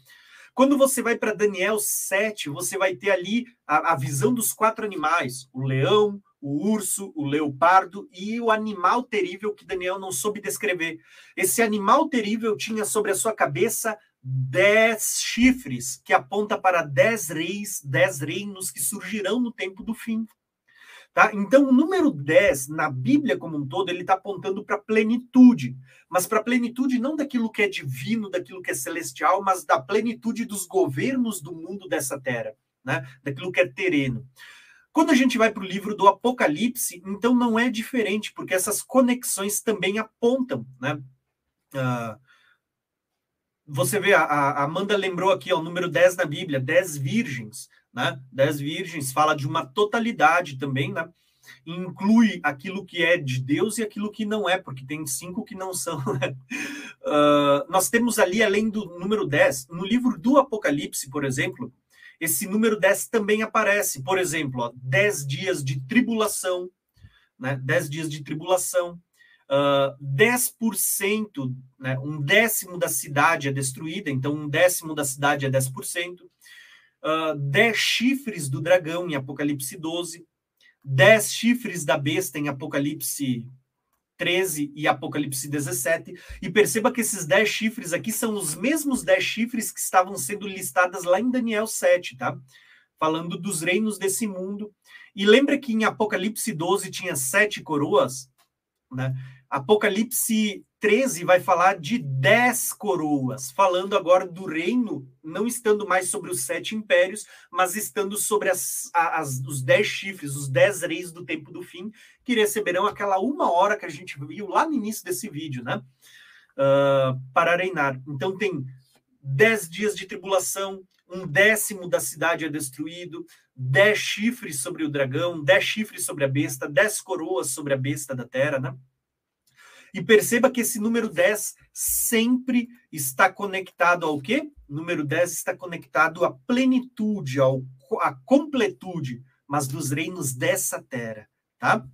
Quando você vai para Daniel 7, você vai ter ali a, a, visão dos quatro animais: o leão, o urso, o leopardo e o animal terrível que Daniel não soube descrever. Esse animal terrível tinha sobre a sua cabeça dez chifres, que aponta para dez reis, dez reinos que surgirão no tempo do fim. Tá? Então, o número 10, na Bíblia como um todo, ele está apontando para plenitude. Mas para plenitude não daquilo que é divino, daquilo que é celestial, mas da plenitude dos governos do mundo dessa terra, né? daquilo que é terreno. Quando a gente vai para o livro do Apocalipse, então não é diferente, porque essas conexões também apontam. Né? Uh, você vê, a, a Amanda lembrou aqui, ó, o número 10 na Bíblia, 10 virgens né? Dez virgens fala de uma totalidade também, né? Inclui aquilo que é de Deus e aquilo que não é, porque tem cinco que não são. Né? Uh, nós temos ali, além do número 10, no livro do Apocalipse, por exemplo, esse número 10 também aparece. Por exemplo, ó, 10 dias de tribulação, né? 10 dias de tribulação, uh, 10%, né? um décimo da cidade é destruída, então um décimo da cidade é 10% uh, dez chifres do dragão em Apocalipse 12, dez chifres da besta em Apocalipse 13 e Apocalipse 17. E perceba que esses dez chifres aqui são os mesmos dez chifres que estavam sendo listadas lá em Daniel 7, tá? Falando dos reinos desse mundo. E lembra que em Apocalipse 12 tinha sete coroas? Né? Apocalipse 13 vai falar de dez coroas, falando agora do reino, não estando mais sobre os sete impérios, mas estando sobre as, as, os dez chifres, os dez reis do tempo do fim, que receberão aquela uma hora que a gente viu lá no início desse vídeo, né? Uh, para reinar. Então tem dez dias de tribulação, um décimo da cidade é destruído, dez chifres sobre o dragão, dez chifres sobre a besta, dez coroas sobre a besta da terra, né? E perceba que esse número 10 sempre está conectado ao quê? Número 10 está conectado à plenitude, ao, à completude, mas dos reinos dessa terra, tá?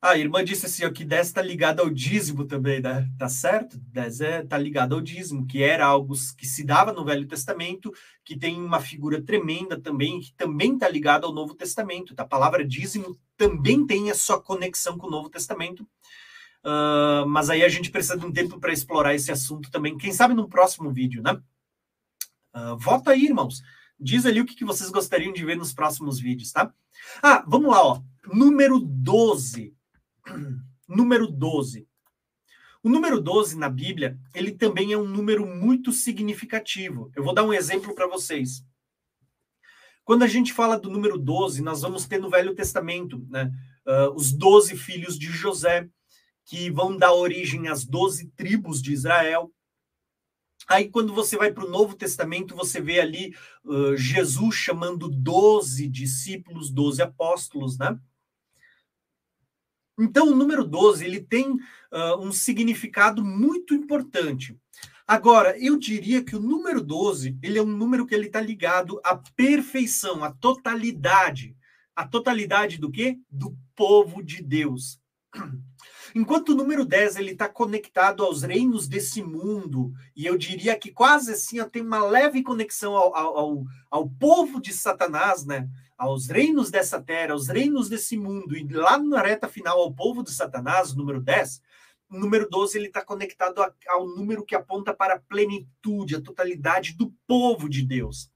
Ah, a irmã disse assim, ó, que 10 está ligado ao dízimo também, né? Tá certo? 10 é, tá ligado ao dízimo, que era algo que se dava no Velho Testamento, que tem uma figura tremenda também, que também está ligado ao Novo Testamento. Tá? A palavra dízimo também tem a sua conexão com o Novo Testamento. Uh, mas aí a gente precisa de um tempo para explorar esse assunto também. Quem sabe no próximo vídeo, né? Uh, vota aí, irmãos. Diz ali o que, que vocês gostariam de ver nos próximos vídeos, tá? Ah, vamos lá, ó. Número 12. número 12. O número 12 na Bíblia, ele também é um número muito significativo. Eu vou dar um exemplo para vocês. Quando a gente fala do número 12, nós vamos ter no Velho Testamento, né? Uh, os 12 filhos de José, que vão dar origem às 12 tribos de Israel. Aí, quando você vai para o Novo Testamento, você vê ali uh, Jesus chamando 12 discípulos, 12 apóstolos, né? Então, o número 12 ele tem uh, um significado muito importante. Agora, eu diria que o número 12 ele é um número que ele está ligado à perfeição, à totalidade. A totalidade do quê? Do povo de Deus. Enquanto o número 10 ele está conectado aos reinos desse mundo, e eu diria que quase assim tem uma leve conexão ao, ao, ao povo de Satanás, né? aos reinos dessa terra, aos reinos desse mundo, e lá na reta final ao povo de Satanás, número 10, o número 12 ele está conectado a, ao número que aponta para a plenitude, a totalidade do povo de Deus.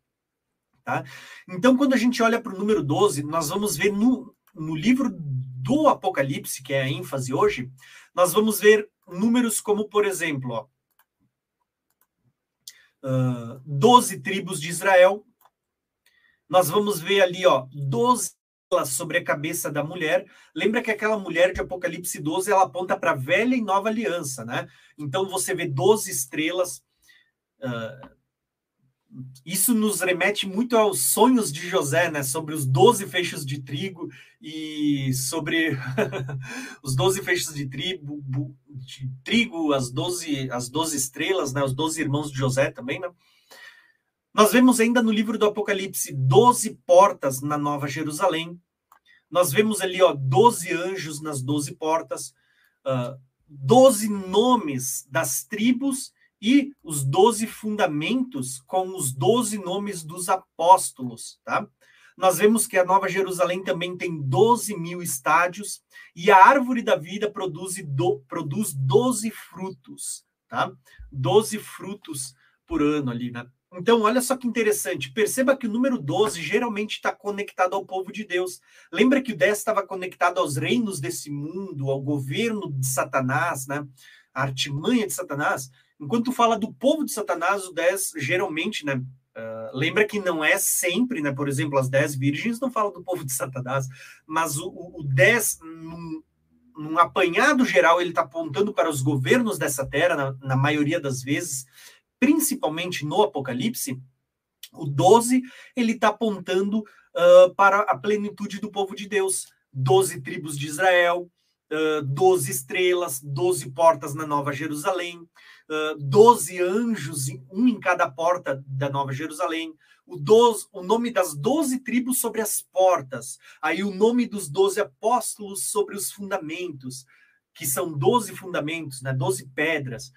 Tá? Então, quando a gente olha para o número 12, nós vamos ver no, no livro do Apocalipse, que é a ênfase hoje, nós vamos ver números como, por exemplo, ó, uh, 12 tribos de Israel. Nós vamos ver ali, ó, 12 sobre a cabeça da mulher. Lembra que aquela mulher de Apocalipse 12, ela aponta para a velha e nova aliança, né? Então você vê 12 estrelas. Uh, isso nos remete muito aos sonhos de José, né? Sobre os 12 feixes de trigo e sobre os 12 feixes de trigo, de trigo as 12, as 12 estrelas, né? Os 12 irmãos de José também, né? Nós vemos ainda no livro do Apocalipse 12 portas na Nova Jerusalém. Nós vemos ali, ó, 12 anjos nas 12 portas. Uh, doze nomes das tribos e os doze fundamentos com os doze nomes dos apóstolos, tá? Nós vemos que a Nova Jerusalém também tem 12 mil estádios e a árvore da vida produz, do, produz 12 frutos, tá? 12 frutos por ano ali, né? Então, olha só que interessante. Perceba que o número 12 geralmente está conectado ao povo de Deus. Lembra que o 10 estava conectado aos reinos desse mundo, ao governo de Satanás, né? A artimanha de Satanás. Enquanto fala do povo de Satanás, o 10 geralmente, né? Uh, lembra que não é sempre, né? Por exemplo, as 10 virgens não falam do povo de Satanás, mas o, o 10, num, num apanhado geral, ele está apontando para os governos dessa terra, na, na maioria das vezes, principalmente no Apocalipse, o 12 ele está apontando uh, para a plenitude do povo de Deus. Doze tribos de Israel, uh, estrelas, doze portas na Nova Jerusalém, doze uh, anjos, um em cada porta da Nova Jerusalém, o, doze, o nome das doze tribos sobre as portas, aí o nome dos doze apóstolos sobre os fundamentos, que são doze fundamentos, né, doze pedras.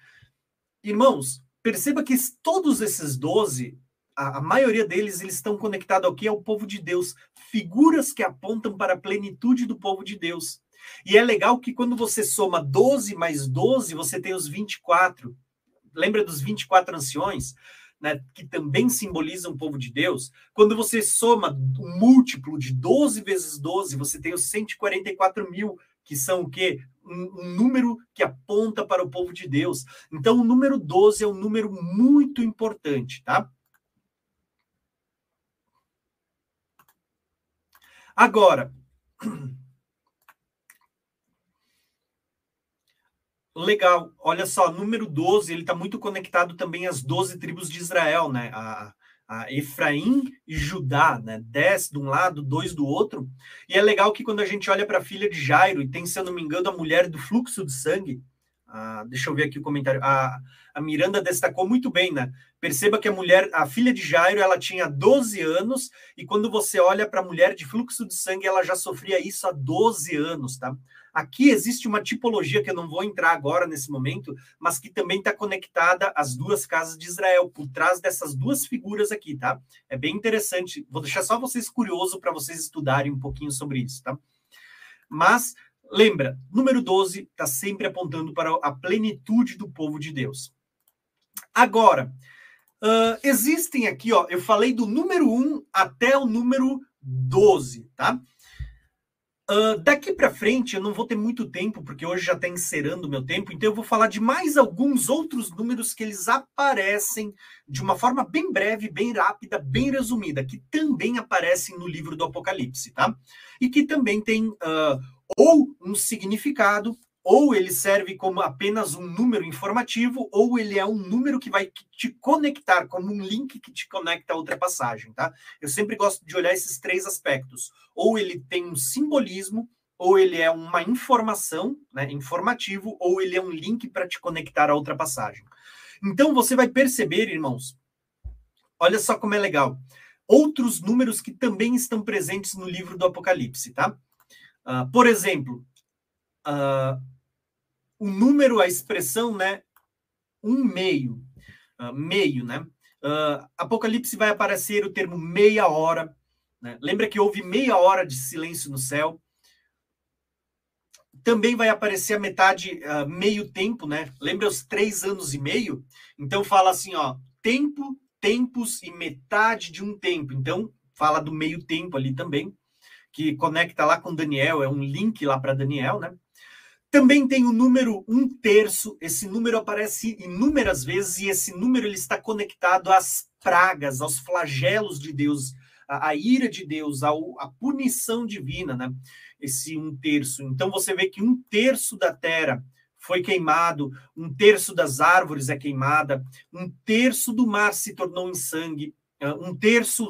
Irmãos, Perceba que todos esses 12, a, a maioria deles, eles estão conectados? Ao povo de Deus. Figuras que apontam para a plenitude do povo de Deus. E é legal que quando você soma 12 mais 12, você tem os 24. Lembra dos 24 anciões? Né, que também simbolizam o povo de Deus, quando você soma um múltiplo de 12 vezes 12, você tem os 144 mil, que são o quê? um, um, número que aponta para o povo de Deus. Então, o número 12 é um número muito importante, tá? Agora, legal, olha só, número 12, ele está muito conectado também às 12 tribos de Israel, né? A, a Efraim e Judá, né? Dez de um lado, dois do outro. E é legal que quando a gente olha para a filha de Jairo e tem, se eu não me engano, a mulher do fluxo de sangue. Deixa eu ver aqui o comentário. A, a Miranda destacou muito bem, né? Perceba que a mulher, a filha de Jairo, ela tinha 12 anos, e quando você olha para a mulher de fluxo de sangue, ela já sofria isso há 12 anos, tá? Aqui existe uma tipologia que eu não vou entrar agora nesse momento, mas que também está conectada às duas casas de Israel, por trás dessas duas figuras aqui, tá? É bem interessante. Vou deixar só vocês curiosos para vocês estudarem um pouquinho sobre isso, tá? Mas lembra, número 12 está sempre apontando para a plenitude do povo de Deus. Agora, uh, existem aqui, ó, eu falei do número 1 até o número 12, tá? Daqui para frente eu não vou ter muito tempo, porque hoje já está encerrando o meu tempo, então eu vou falar de mais alguns outros números que eles aparecem de uma forma bem breve, bem rápida, bem resumida, que também aparecem no livro do Apocalipse, tá? E que também tem uh, ou um significado ou ele serve como apenas um número informativo, ou ele é um número que vai te conectar, como um link que te conecta a outra passagem, tá? Eu sempre gosto de olhar esses três aspectos. Ou ele tem um simbolismo, ou ele é uma informação, né, informativo, ou ele é um link para te conectar a outra passagem. Então você vai perceber, irmãos, olha só como é legal. Outros números que também estão presentes no livro do Apocalipse, tá? Uh, por exemplo, uh, o número, a expressão, né? Um meio, uh, meio, né? Uh, Apocalipse vai aparecer o termo meia hora. Né? Lembra que houve meia hora de silêncio no céu? Também vai aparecer a metade, uh, meio tempo, né? Lembra os três anos e meio? Então fala assim, ó, tempo, tempos e metade de um tempo. Então fala do meio tempo ali também, que conecta lá com Daniel, é um link lá para Daniel, né? Também tem o número um terço. Esse número aparece inúmeras vezes e esse número ele está conectado às pragas, aos flagelos de Deus, à, à ira de Deus, ao, à punição divina, né? Esse um terço. Então você vê que um terço da terra foi queimado, um terço das árvores é queimada, um terço do mar se tornou em sangue, ah, um terço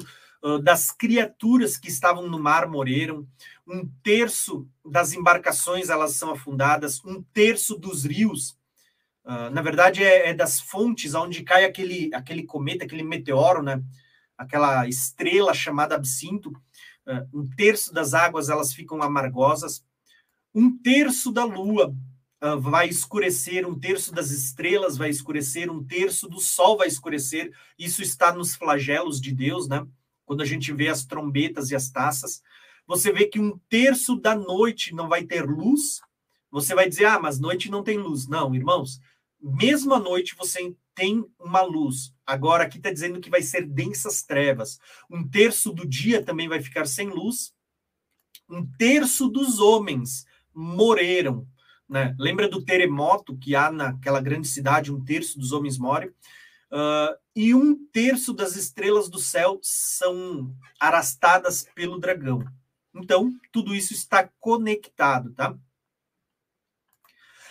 das criaturas que estavam no mar morreram, um terço das embarcações elas são afundadas, um terço dos rios, uh, na verdade é, é, das fontes onde cai aquele, aquele cometa, aquele meteoro, né? aquela estrela chamada absinto, uh, um terço das águas elas ficam amargosas, um terço da lua uh, vai escurecer, um terço das estrelas vai escurecer, um terço do sol vai escurecer. Isso está nos flagelos de Deus, né? Quando a gente vê as trombetas e as taças, você vê que um terço da noite não vai ter luz. Você vai dizer, ah, mas noite não tem luz. Não, irmãos, mesmo à noite você tem uma luz. Agora aqui está dizendo que vai ser densas trevas. Um terço do dia também vai ficar sem luz. Um terço dos homens morreram. Né? Lembra do terremoto que há naquela grande cidade? Um terço dos homens morrem. Uh, e um terço das estrelas do céu são arrastadas pelo dragão. Então, tudo isso está conectado, tá?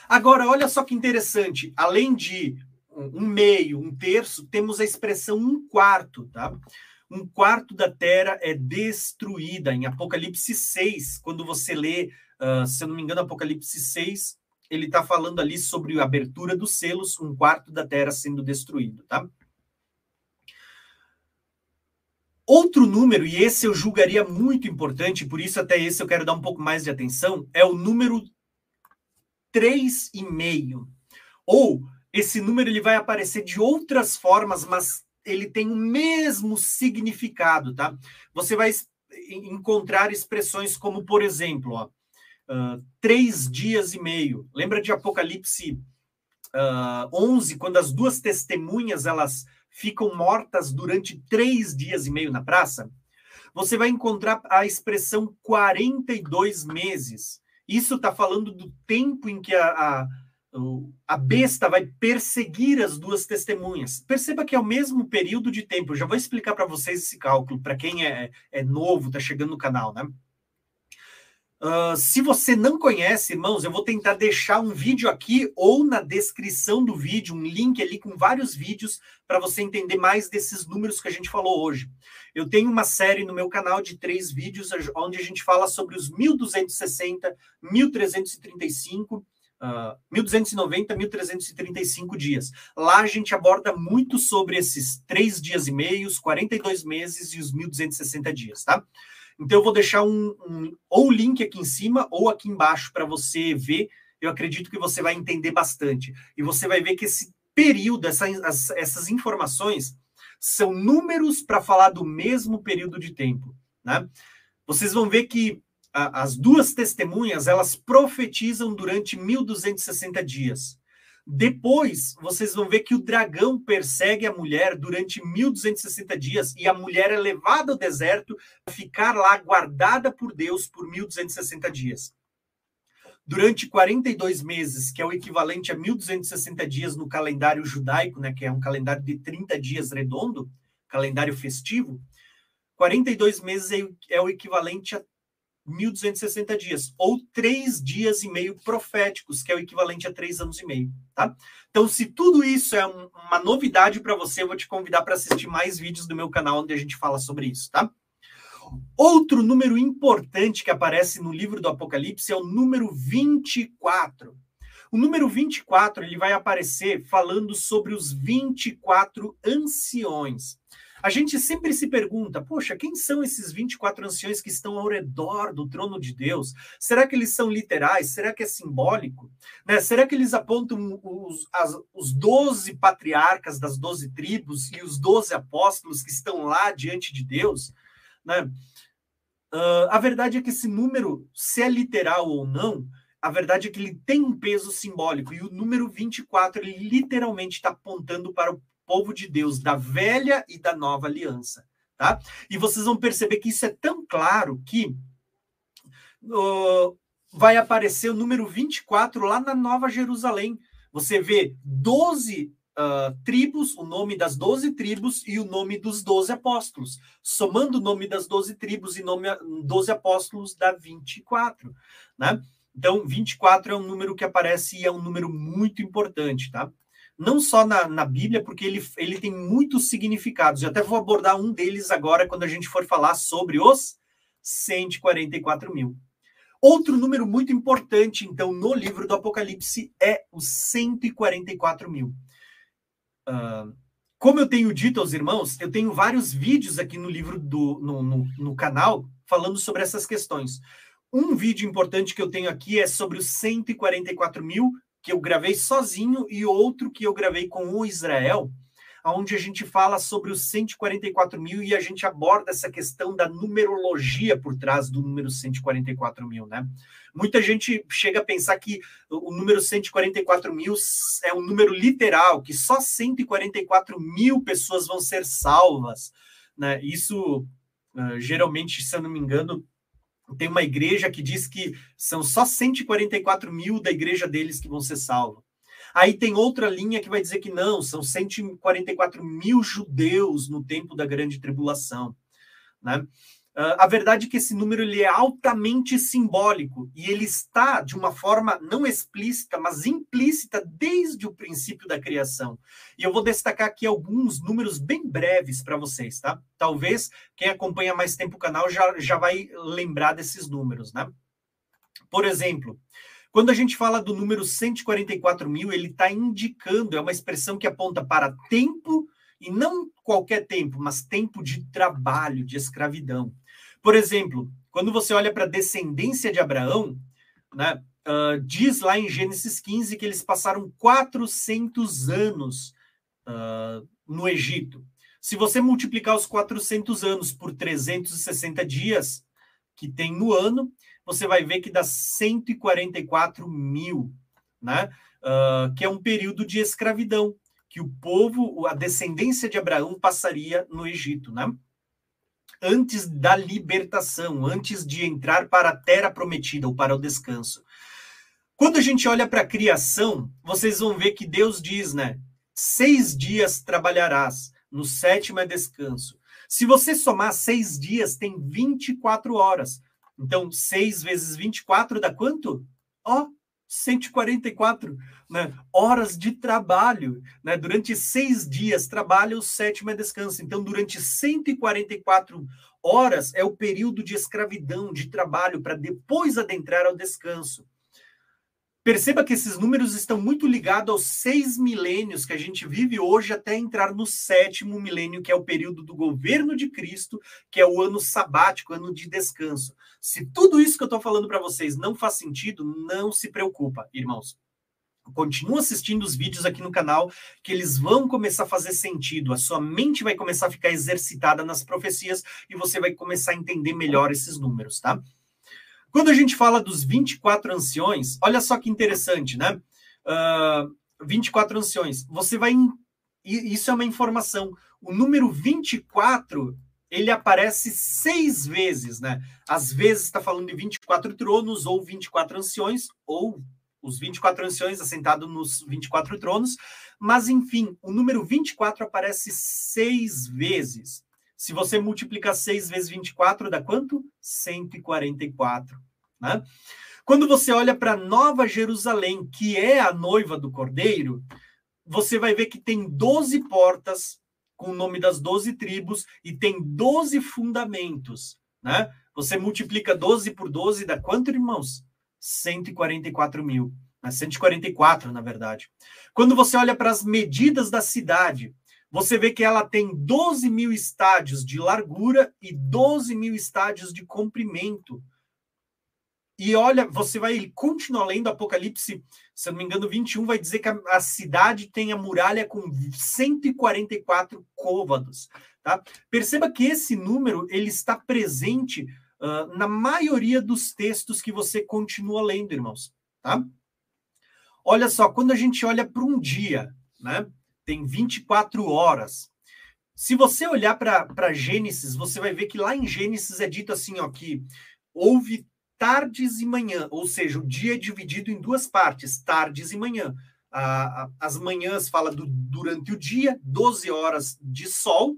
Agora, olha só que interessante. Além de um meio, um terço, temos a expressão um quarto, tá? Um quarto da terra é destruída. Em Apocalipse 6, quando você lê, uh, se eu não me engano, Apocalipse 6, ele está falando ali sobre a abertura dos selos, um quarto da terra sendo destruído, tá? Outro número, e esse eu julgaria muito importante, por isso até esse eu quero dar um pouco mais de atenção, é o número 3,5. Ou esse número ele vai aparecer de outras formas, mas ele tem o mesmo significado, tá? Você vai encontrar expressões como, por exemplo, ó, uh, três dias e meio. Lembra de Apocalipse uh, 11, quando as duas testemunhas elas ficam mortas durante três dias e meio na praça? Você vai encontrar a expressão 42 meses. Isso está falando do tempo em que a, a, a besta vai perseguir as duas testemunhas. Perceba que é o mesmo período de tempo. Eu já vou explicar para vocês esse cálculo, para quem é, é novo, está chegando no canal, né? Uh, se você não conhece, irmãos, eu vou tentar deixar um vídeo aqui ou na descrição do vídeo, um link ali com vários vídeos para você entender mais desses números que a gente falou hoje. Eu tenho uma série no meu canal de três vídeos onde a gente fala sobre os 1260, 1335, Uh, 1290, 1335 dias. Lá a gente aborda muito sobre esses três dias e meio, os 42 meses e os 1260 dias, tá? Então eu vou deixar um, um ou link aqui em cima ou aqui embaixo para você ver. Eu acredito que você vai entender bastante. E você vai ver que esse período, essa, as, essas informações são números para falar do mesmo período de tempo. Né? Vocês vão ver que a, as duas testemunhas elas profetizam durante 1260 dias. Depois, vocês vão ver que o dragão persegue a mulher durante 1260 dias e a mulher é levada ao deserto para ficar lá guardada por Deus por 1260 dias. Durante 42 meses, que é o equivalente a 1260 dias no calendário judaico, né, que é um calendário de 30 dias redondo, calendário festivo, 42 meses é, é o equivalente a 1.260 dias, ou três dias e meio proféticos, que é o equivalente a três anos e meio, tá? Então, se tudo isso é um, uma novidade para você, eu vou te convidar para assistir mais vídeos do meu canal onde a gente fala sobre isso, tá? Outro número importante que aparece no livro do Apocalipse é o número 24. O número 24 ele vai aparecer falando sobre os 24 anciões. A gente sempre se pergunta, poxa, quem são esses 24 anciões que estão ao redor do trono de Deus? Será que eles são literais? Será que é simbólico? Né? Será que eles apontam os, as, os 12 patriarcas das 12 tribos e os 12 apóstolos que estão lá diante de Deus? Né? Uh, a verdade é que esse número, se é literal ou não, a verdade é que ele tem um peso simbólico e o número 24 ele literalmente está apontando para o povo de Deus da velha e da nova aliança, tá? E vocês vão perceber que isso é tão claro que uh, vai aparecer o número 24 lá na Nova Jerusalém. Você vê 12 uh, tribos, o nome das 12 tribos e o nome dos 12 apóstolos. Somando o nome das 12 tribos e nome 12 apóstolos dá 24, né? Então, 24 é um número que aparece e é um número muito importante, tá? Não só na, na Bíblia, porque ele, ele tem muitos significados. Eu até vou abordar um deles agora quando a gente for falar sobre os 144 mil. Outro número muito importante, então, no livro do Apocalipse é os 144 mil. Uh, como eu tenho dito aos irmãos, eu tenho vários vídeos aqui no livro do no, no, no canal falando sobre essas questões. Um vídeo importante que eu tenho aqui é sobre os 144 mil, que eu gravei sozinho, e outro que eu gravei com o Israel, onde a gente fala sobre os 144 mil e a gente aborda essa questão da numerologia por trás do número 144 mil, né? Muita gente chega a pensar que o número 144 mil é um número literal, que só 144 mil pessoas vão ser salvas, né? Isso, uh, geralmente, se eu não me engano, tem uma igreja que diz que são só 144 mil da igreja deles que vão ser salvos. Aí tem outra linha que vai dizer que não, são 144 mil judeus no tempo da grande tribulação. Né? Uh, a verdade é que esse número ele é altamente simbólico e ele está de uma forma não explícita, mas implícita desde o princípio da criação. E eu vou destacar aqui alguns números bem breves para vocês, tá? Talvez quem acompanha mais tempo o canal já, já vai lembrar desses números, né? Por exemplo, quando a gente fala do número 144 mil, ele está indicando, é uma expressão que aponta para tempo, e não qualquer tempo, mas tempo de trabalho, de escravidão. Por exemplo, quando você olha para a descendência de Abraão, né, uh, diz lá em Gênesis 15 que eles passaram 400 anos uh, no Egito. Se você multiplicar os 400 anos por 360 dias que tem no ano, você vai ver que dá 144 mil, né? Uh, que é um período de escravidão, que o povo, a descendência de Abraão passaria no Egito, né? Antes da libertação, antes de entrar para a terra prometida ou para o descanso. Quando a gente olha para a criação, vocês vão ver que Deus diz, né? Seis dias trabalharás, no sétimo é descanso. Se você somar seis dias, tem 24 horas. Então, 6 vezes 24 dá quanto? Ó, oh, 144 né? horas de trabalho. Né? Durante seis dias, trabalha, o sétimo é descanso. Então, durante 144 horas é o período de escravidão, de trabalho, para depois adentrar ao descanso. Perceba que esses números estão muito ligados aos seis milênios que a gente vive hoje até entrar no sétimo milênio, que é o período do governo de Cristo, que é o ano sabático, ano de descanso. Se tudo isso que eu estou falando para vocês não faz sentido, não se preocupa, irmãos. Continua assistindo os vídeos aqui no canal, que eles vão começar a fazer sentido. A sua mente vai começar a ficar exercitada nas profecias e você vai começar a entender melhor esses números, tá? Quando a gente fala dos 24 anciões, olha só que interessante, né? Uh, ah, 24 anciões. Você vai. Isso é uma informação. O número 24 ele aparece seis vezes, né? Às vezes está falando de 24 tronos, ou 24 anciões, ou os 24 anciões assentados nos 24 tronos, mas enfim, o número 24 aparece seis vezes. Se você multiplicar 6 vezes 24, dá quanto? 144. Né? Quando você olha para Nova Jerusalém, que é a noiva do Cordeiro, você vai ver que tem 12 portas com o nome das 12 tribos e tem 12 fundamentos. Né? Você multiplica 12 por 12, dá quanto, irmãos? 144 mil. 144, na verdade. Quando você olha para as medidas da cidade, você vê que ela tem 12 mil estádios de largura e 12 mil estádios de comprimento. E olha, você vai continuar lendo Apocalipse, se não me engano, 21, vai dizer que a, a cidade tem a muralha com 144 côvados. Tá? Perceba que esse número ele está presente uh, na maioria dos textos que você continua lendo, irmãos. Tá? Olha só, quando a gente olha para um dia, né? Tem 24 horas. Se você olhar para Gênesis, você vai ver que lá em Gênesis é dito assim, ó, que houve tardes e manhã, ou seja, o dia é dividido em duas partes, tardes e manhã. as manhãs fala do, durante o dia, 12 horas de sol,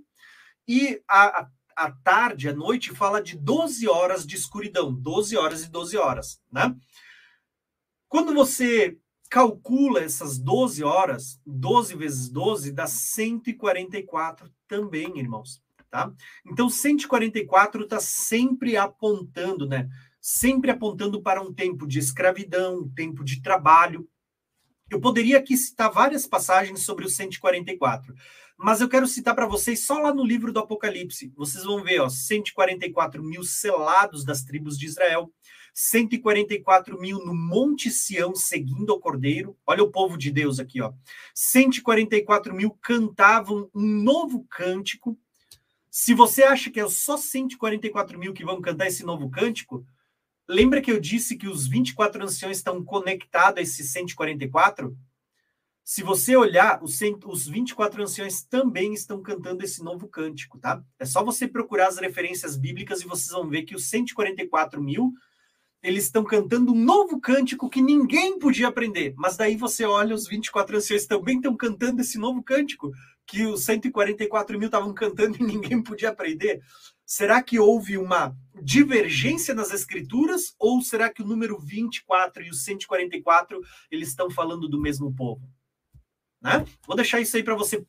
e a, a, a tarde, a noite, fala de 12 horas de escuridão, 12 horas e 12 horas, né? Quando você calcula essas 12 horas, 12 vezes 12 dá 144 também, irmãos, tá? Então 144 está sempre apontando, né? Sempre apontando para um tempo de escravidão, um tempo de trabalho. Eu poderia aqui citar várias passagens sobre o 144, mas eu quero citar para vocês só lá no livro do Apocalipse. Vocês vão ver, ó, 144 mil selados das tribos de Israel, 144 mil no Monte Sião seguindo o Cordeiro. Olha o povo de Deus aqui, ó. 144 mil cantavam um novo cântico. Se você acha que é só 144 mil que vão cantar esse novo cântico, lembra que eu disse que os 24 anciões estão conectados a esses 144? Se você olhar, os, os 24 anciões também estão cantando esse novo cântico, tá? É só você procurar as referências bíblicas e vocês vão ver que os 144 mil eles estão cantando um novo cântico que ninguém podia aprender. Mas daí você olha, os 24 anciões também estão cantando esse novo cântico que os 144 mil estavam cantando e ninguém podia aprender. Será que houve uma divergência nas escrituras ou será que o número 24 e os 144 eles estão falando do mesmo povo? Né? Vou deixar isso aí para você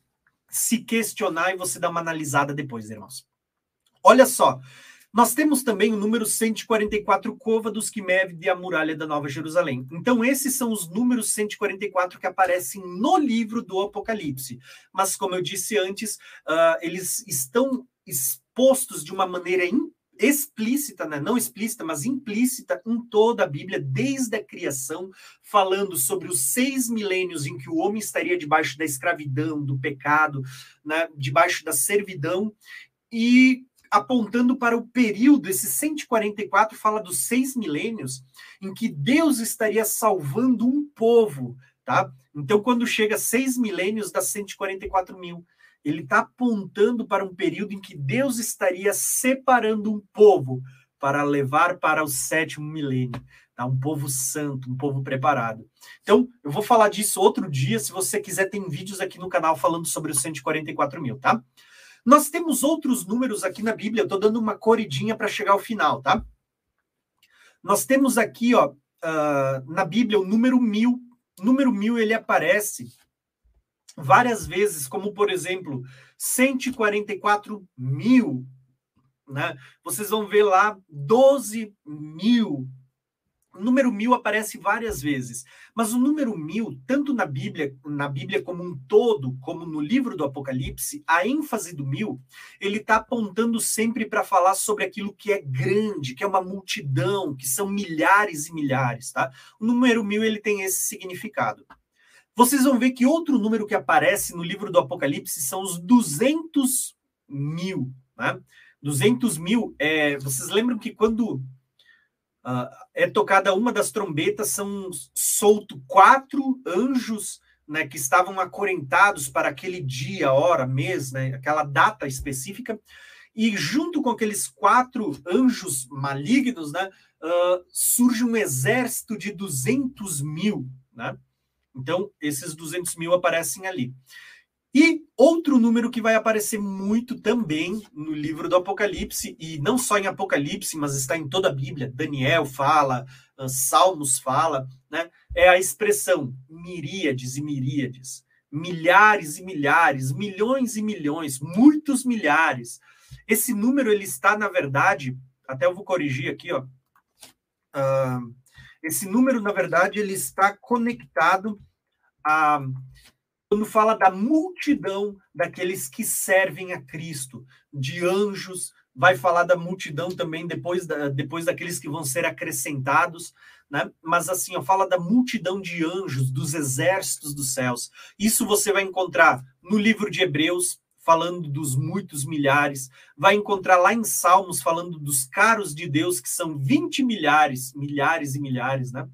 se questionar e você dar uma analisada depois, irmãos. Olha só, nós temos também o número 144 côvados que mede a muralha da Nova Jerusalém. Então, esses são os números 144 que aparecem no livro do Apocalipse. Mas, como eu disse antes, uh, eles estão expostos de uma maneira explícita, né? não explícita, mas implícita em toda a Bíblia, desde a criação, falando sobre os seis milênios em que o homem estaria debaixo da escravidão, do pecado, né? debaixo da servidão, e apontando para o período, esse 144 fala dos seis milênios, em que Deus estaria salvando um povo, tá? Então, quando chega seis milênios, dá 144 mil ele está apontando para um período em que Deus estaria separando um povo para levar para o sétimo milênio. Tá? Um povo santo, um povo preparado. Então, eu vou falar disso outro dia. Se você quiser, tem vídeos aqui no canal falando sobre os 144 mil, tá? Nós temos outros números aqui na Bíblia. Eu estou dando uma corridinha para chegar ao final, tá? Nós temos aqui, ó, uh, na Bíblia, o número mil. O número mil ele aparece várias vezes, como por exemplo, 144 mil. Né? Vocês vão ver lá 12 mil. O número mil aparece várias vezes, mas o número mil, tanto na Bíblia, na Bíblia como um todo, como no livro do Apocalipse, a ênfase do mil, ele está apontando sempre para falar sobre aquilo que é grande, que é uma multidão, que são milhares e milhares, tá? O número mil ele tem esse significado vocês vão ver que outro número que aparece no livro do Apocalipse são os 200 mil. Né? 200 mil, é, vocês lembram que quando uh, é tocada uma das trombetas, são solto quatro anjos né, que estavam acorrentados para aquele dia, hora, mês, né, aquela data específica, e junto com aqueles quatro anjos malignos, né, uh, surge um exército de 200 mil, né? Então, esses 200 mil aparecem ali. E outro número que vai aparecer muito também no livro do Apocalipse, e não só em Apocalipse, mas está em toda a Bíblia, Daniel fala, ah, Salmos fala, né? É a expressão miríades e miríades, milhares e milhares, milhões e milhões, muitos milhares. Esse número ele está, na verdade, até eu vou corrigir aqui, ó. Uh, esse número, na verdade, ele está conectado a quando fala da multidão daqueles que servem a Cristo, de anjos, vai falar da multidão também depois, da, depois daqueles que vão ser acrescentados, né? Mas assim, ó, fala da multidão de anjos, dos exércitos dos céus. Isso você vai encontrar no livro de Hebreus, falando dos muitos milhares, vai encontrar lá em Salmos falando dos caros de Deus, que são 20 milhares, milhares e milhares, né?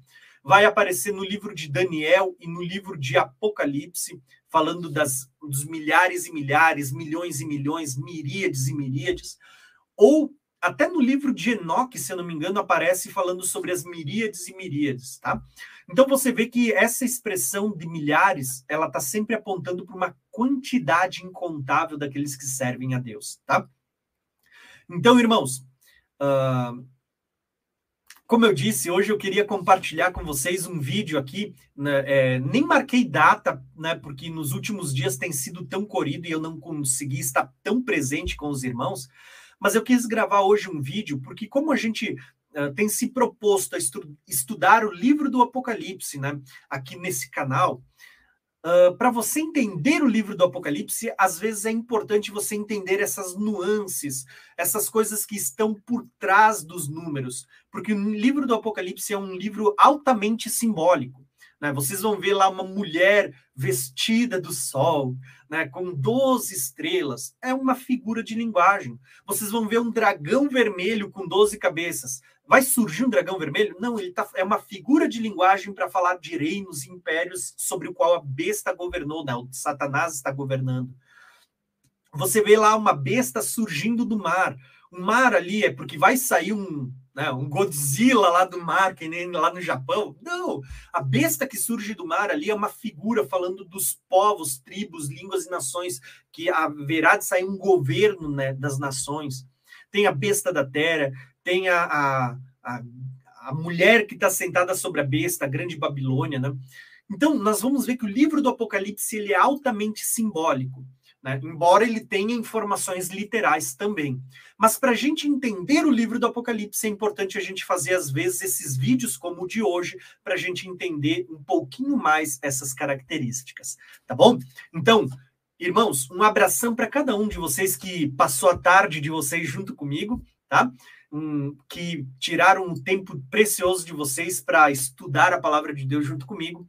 Vai aparecer no livro de Daniel e no livro de Apocalipse, falando das, dos milhares e milhares, milhões e milhões, miríades e miríades. Ou até no livro de Enoque, se eu não me engano, aparece falando sobre as miríades e miríades, tá? Então você vê que essa expressão de milhares, ela está sempre apontando para uma quantidade incontável daqueles que servem a Deus, tá? Então, irmãos, uh, como eu disse, hoje eu queria compartilhar com vocês um vídeo aqui. Né, é, nem marquei data, né? Porque nos últimos dias tem sido tão corrido e eu não consegui estar tão presente com os irmãos. Mas eu quis gravar hoje um vídeo, porque como a gente uh, tem se proposto a estu estudar o livro do Apocalipse, né, aqui nesse canal, Uh, para você entender o livro do Apocalipse, às vezes é importante você entender essas nuances, essas coisas que estão por trás dos números, porque o livro do Apocalipse é um livro altamente simbólico. Né? Vocês vão ver lá uma mulher vestida do sol, né, com 12 estrelas. É uma figura de linguagem. Vocês vão ver um dragão vermelho com 12 cabeças. Vai surgir um dragão vermelho? Não, ele tá, é uma figura de linguagem para falar de reinos e impérios sobre o qual a besta governou, né? o Satanás está governando. Você vê lá uma besta surgindo do mar. O mar ali é porque vai sair um, né, um Godzilla lá do mar, que nem lá no Japão. Não, a besta que surge do mar ali é uma figura falando dos povos, tribos, línguas e nações, que haverá de sair um governo né, das nações. Tem a besta da terra, tem a, a, a, a mulher que está sentada sobre a besta, a grande Babilônia. Né? Então, nós vamos ver que o livro do Apocalipse ele é altamente simbólico né? embora ele tenha informações literais também. Mas para a gente entender o livro do Apocalipse, é importante a gente fazer, às vezes, esses vídeos como o de hoje, para a gente entender um pouquinho mais essas características, tá bom? Então, irmãos, um abração para cada um de vocês que passou a tarde de vocês junto comigo, tá? Um, que tiraram um tempo precioso de vocês para estudar a palavra de Deus junto comigo.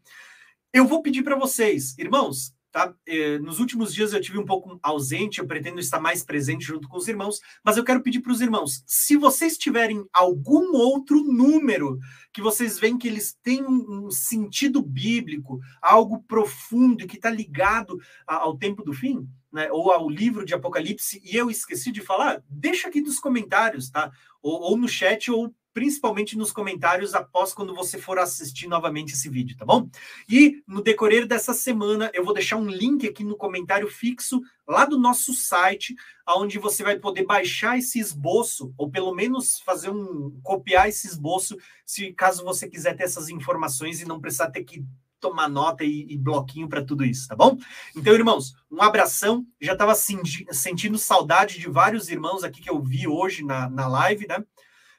Eu vou pedir para vocês, irmãos, Tá? Eh, nos últimos dias eu tive um pouco ausente, eu pretendo estar mais presente junto com os irmãos, mas eu quero pedir para os irmãos, se vocês tiverem algum outro número que vocês veem que eles têm um sentido bíblico, algo profundo que está ligado ao tempo do fim, né, ou ao livro de Apocalipse, e eu esqueci de falar, deixa aqui nos comentários, tá? Ou, ou no chat, ou principalmente nos comentários após quando você for assistir novamente esse vídeo, tá bom? E no decorrer dessa semana eu vou deixar um link aqui no comentário fixo lá do nosso site, onde você vai poder baixar esse esboço ou pelo menos fazer um copiar esse esboço, se caso você quiser ter essas informações e não precisar ter que tomar nota e, e bloquinho para tudo isso, tá bom? Então, irmãos, um abração. Já estava sentindo saudade de vários irmãos aqui que eu vi hoje na, na live, né?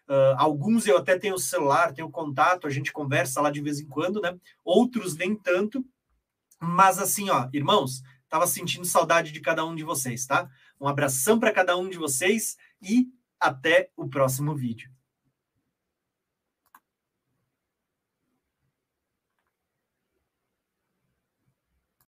Uh, alguns eu até tenho celular, tenho contato, a gente conversa lá de vez em quando, né? Outros nem tanto. Mas assim, ó, irmãos, tava sentindo saudade de cada um de vocês, tá? Um abração para cada um de vocês e até o próximo vídeo.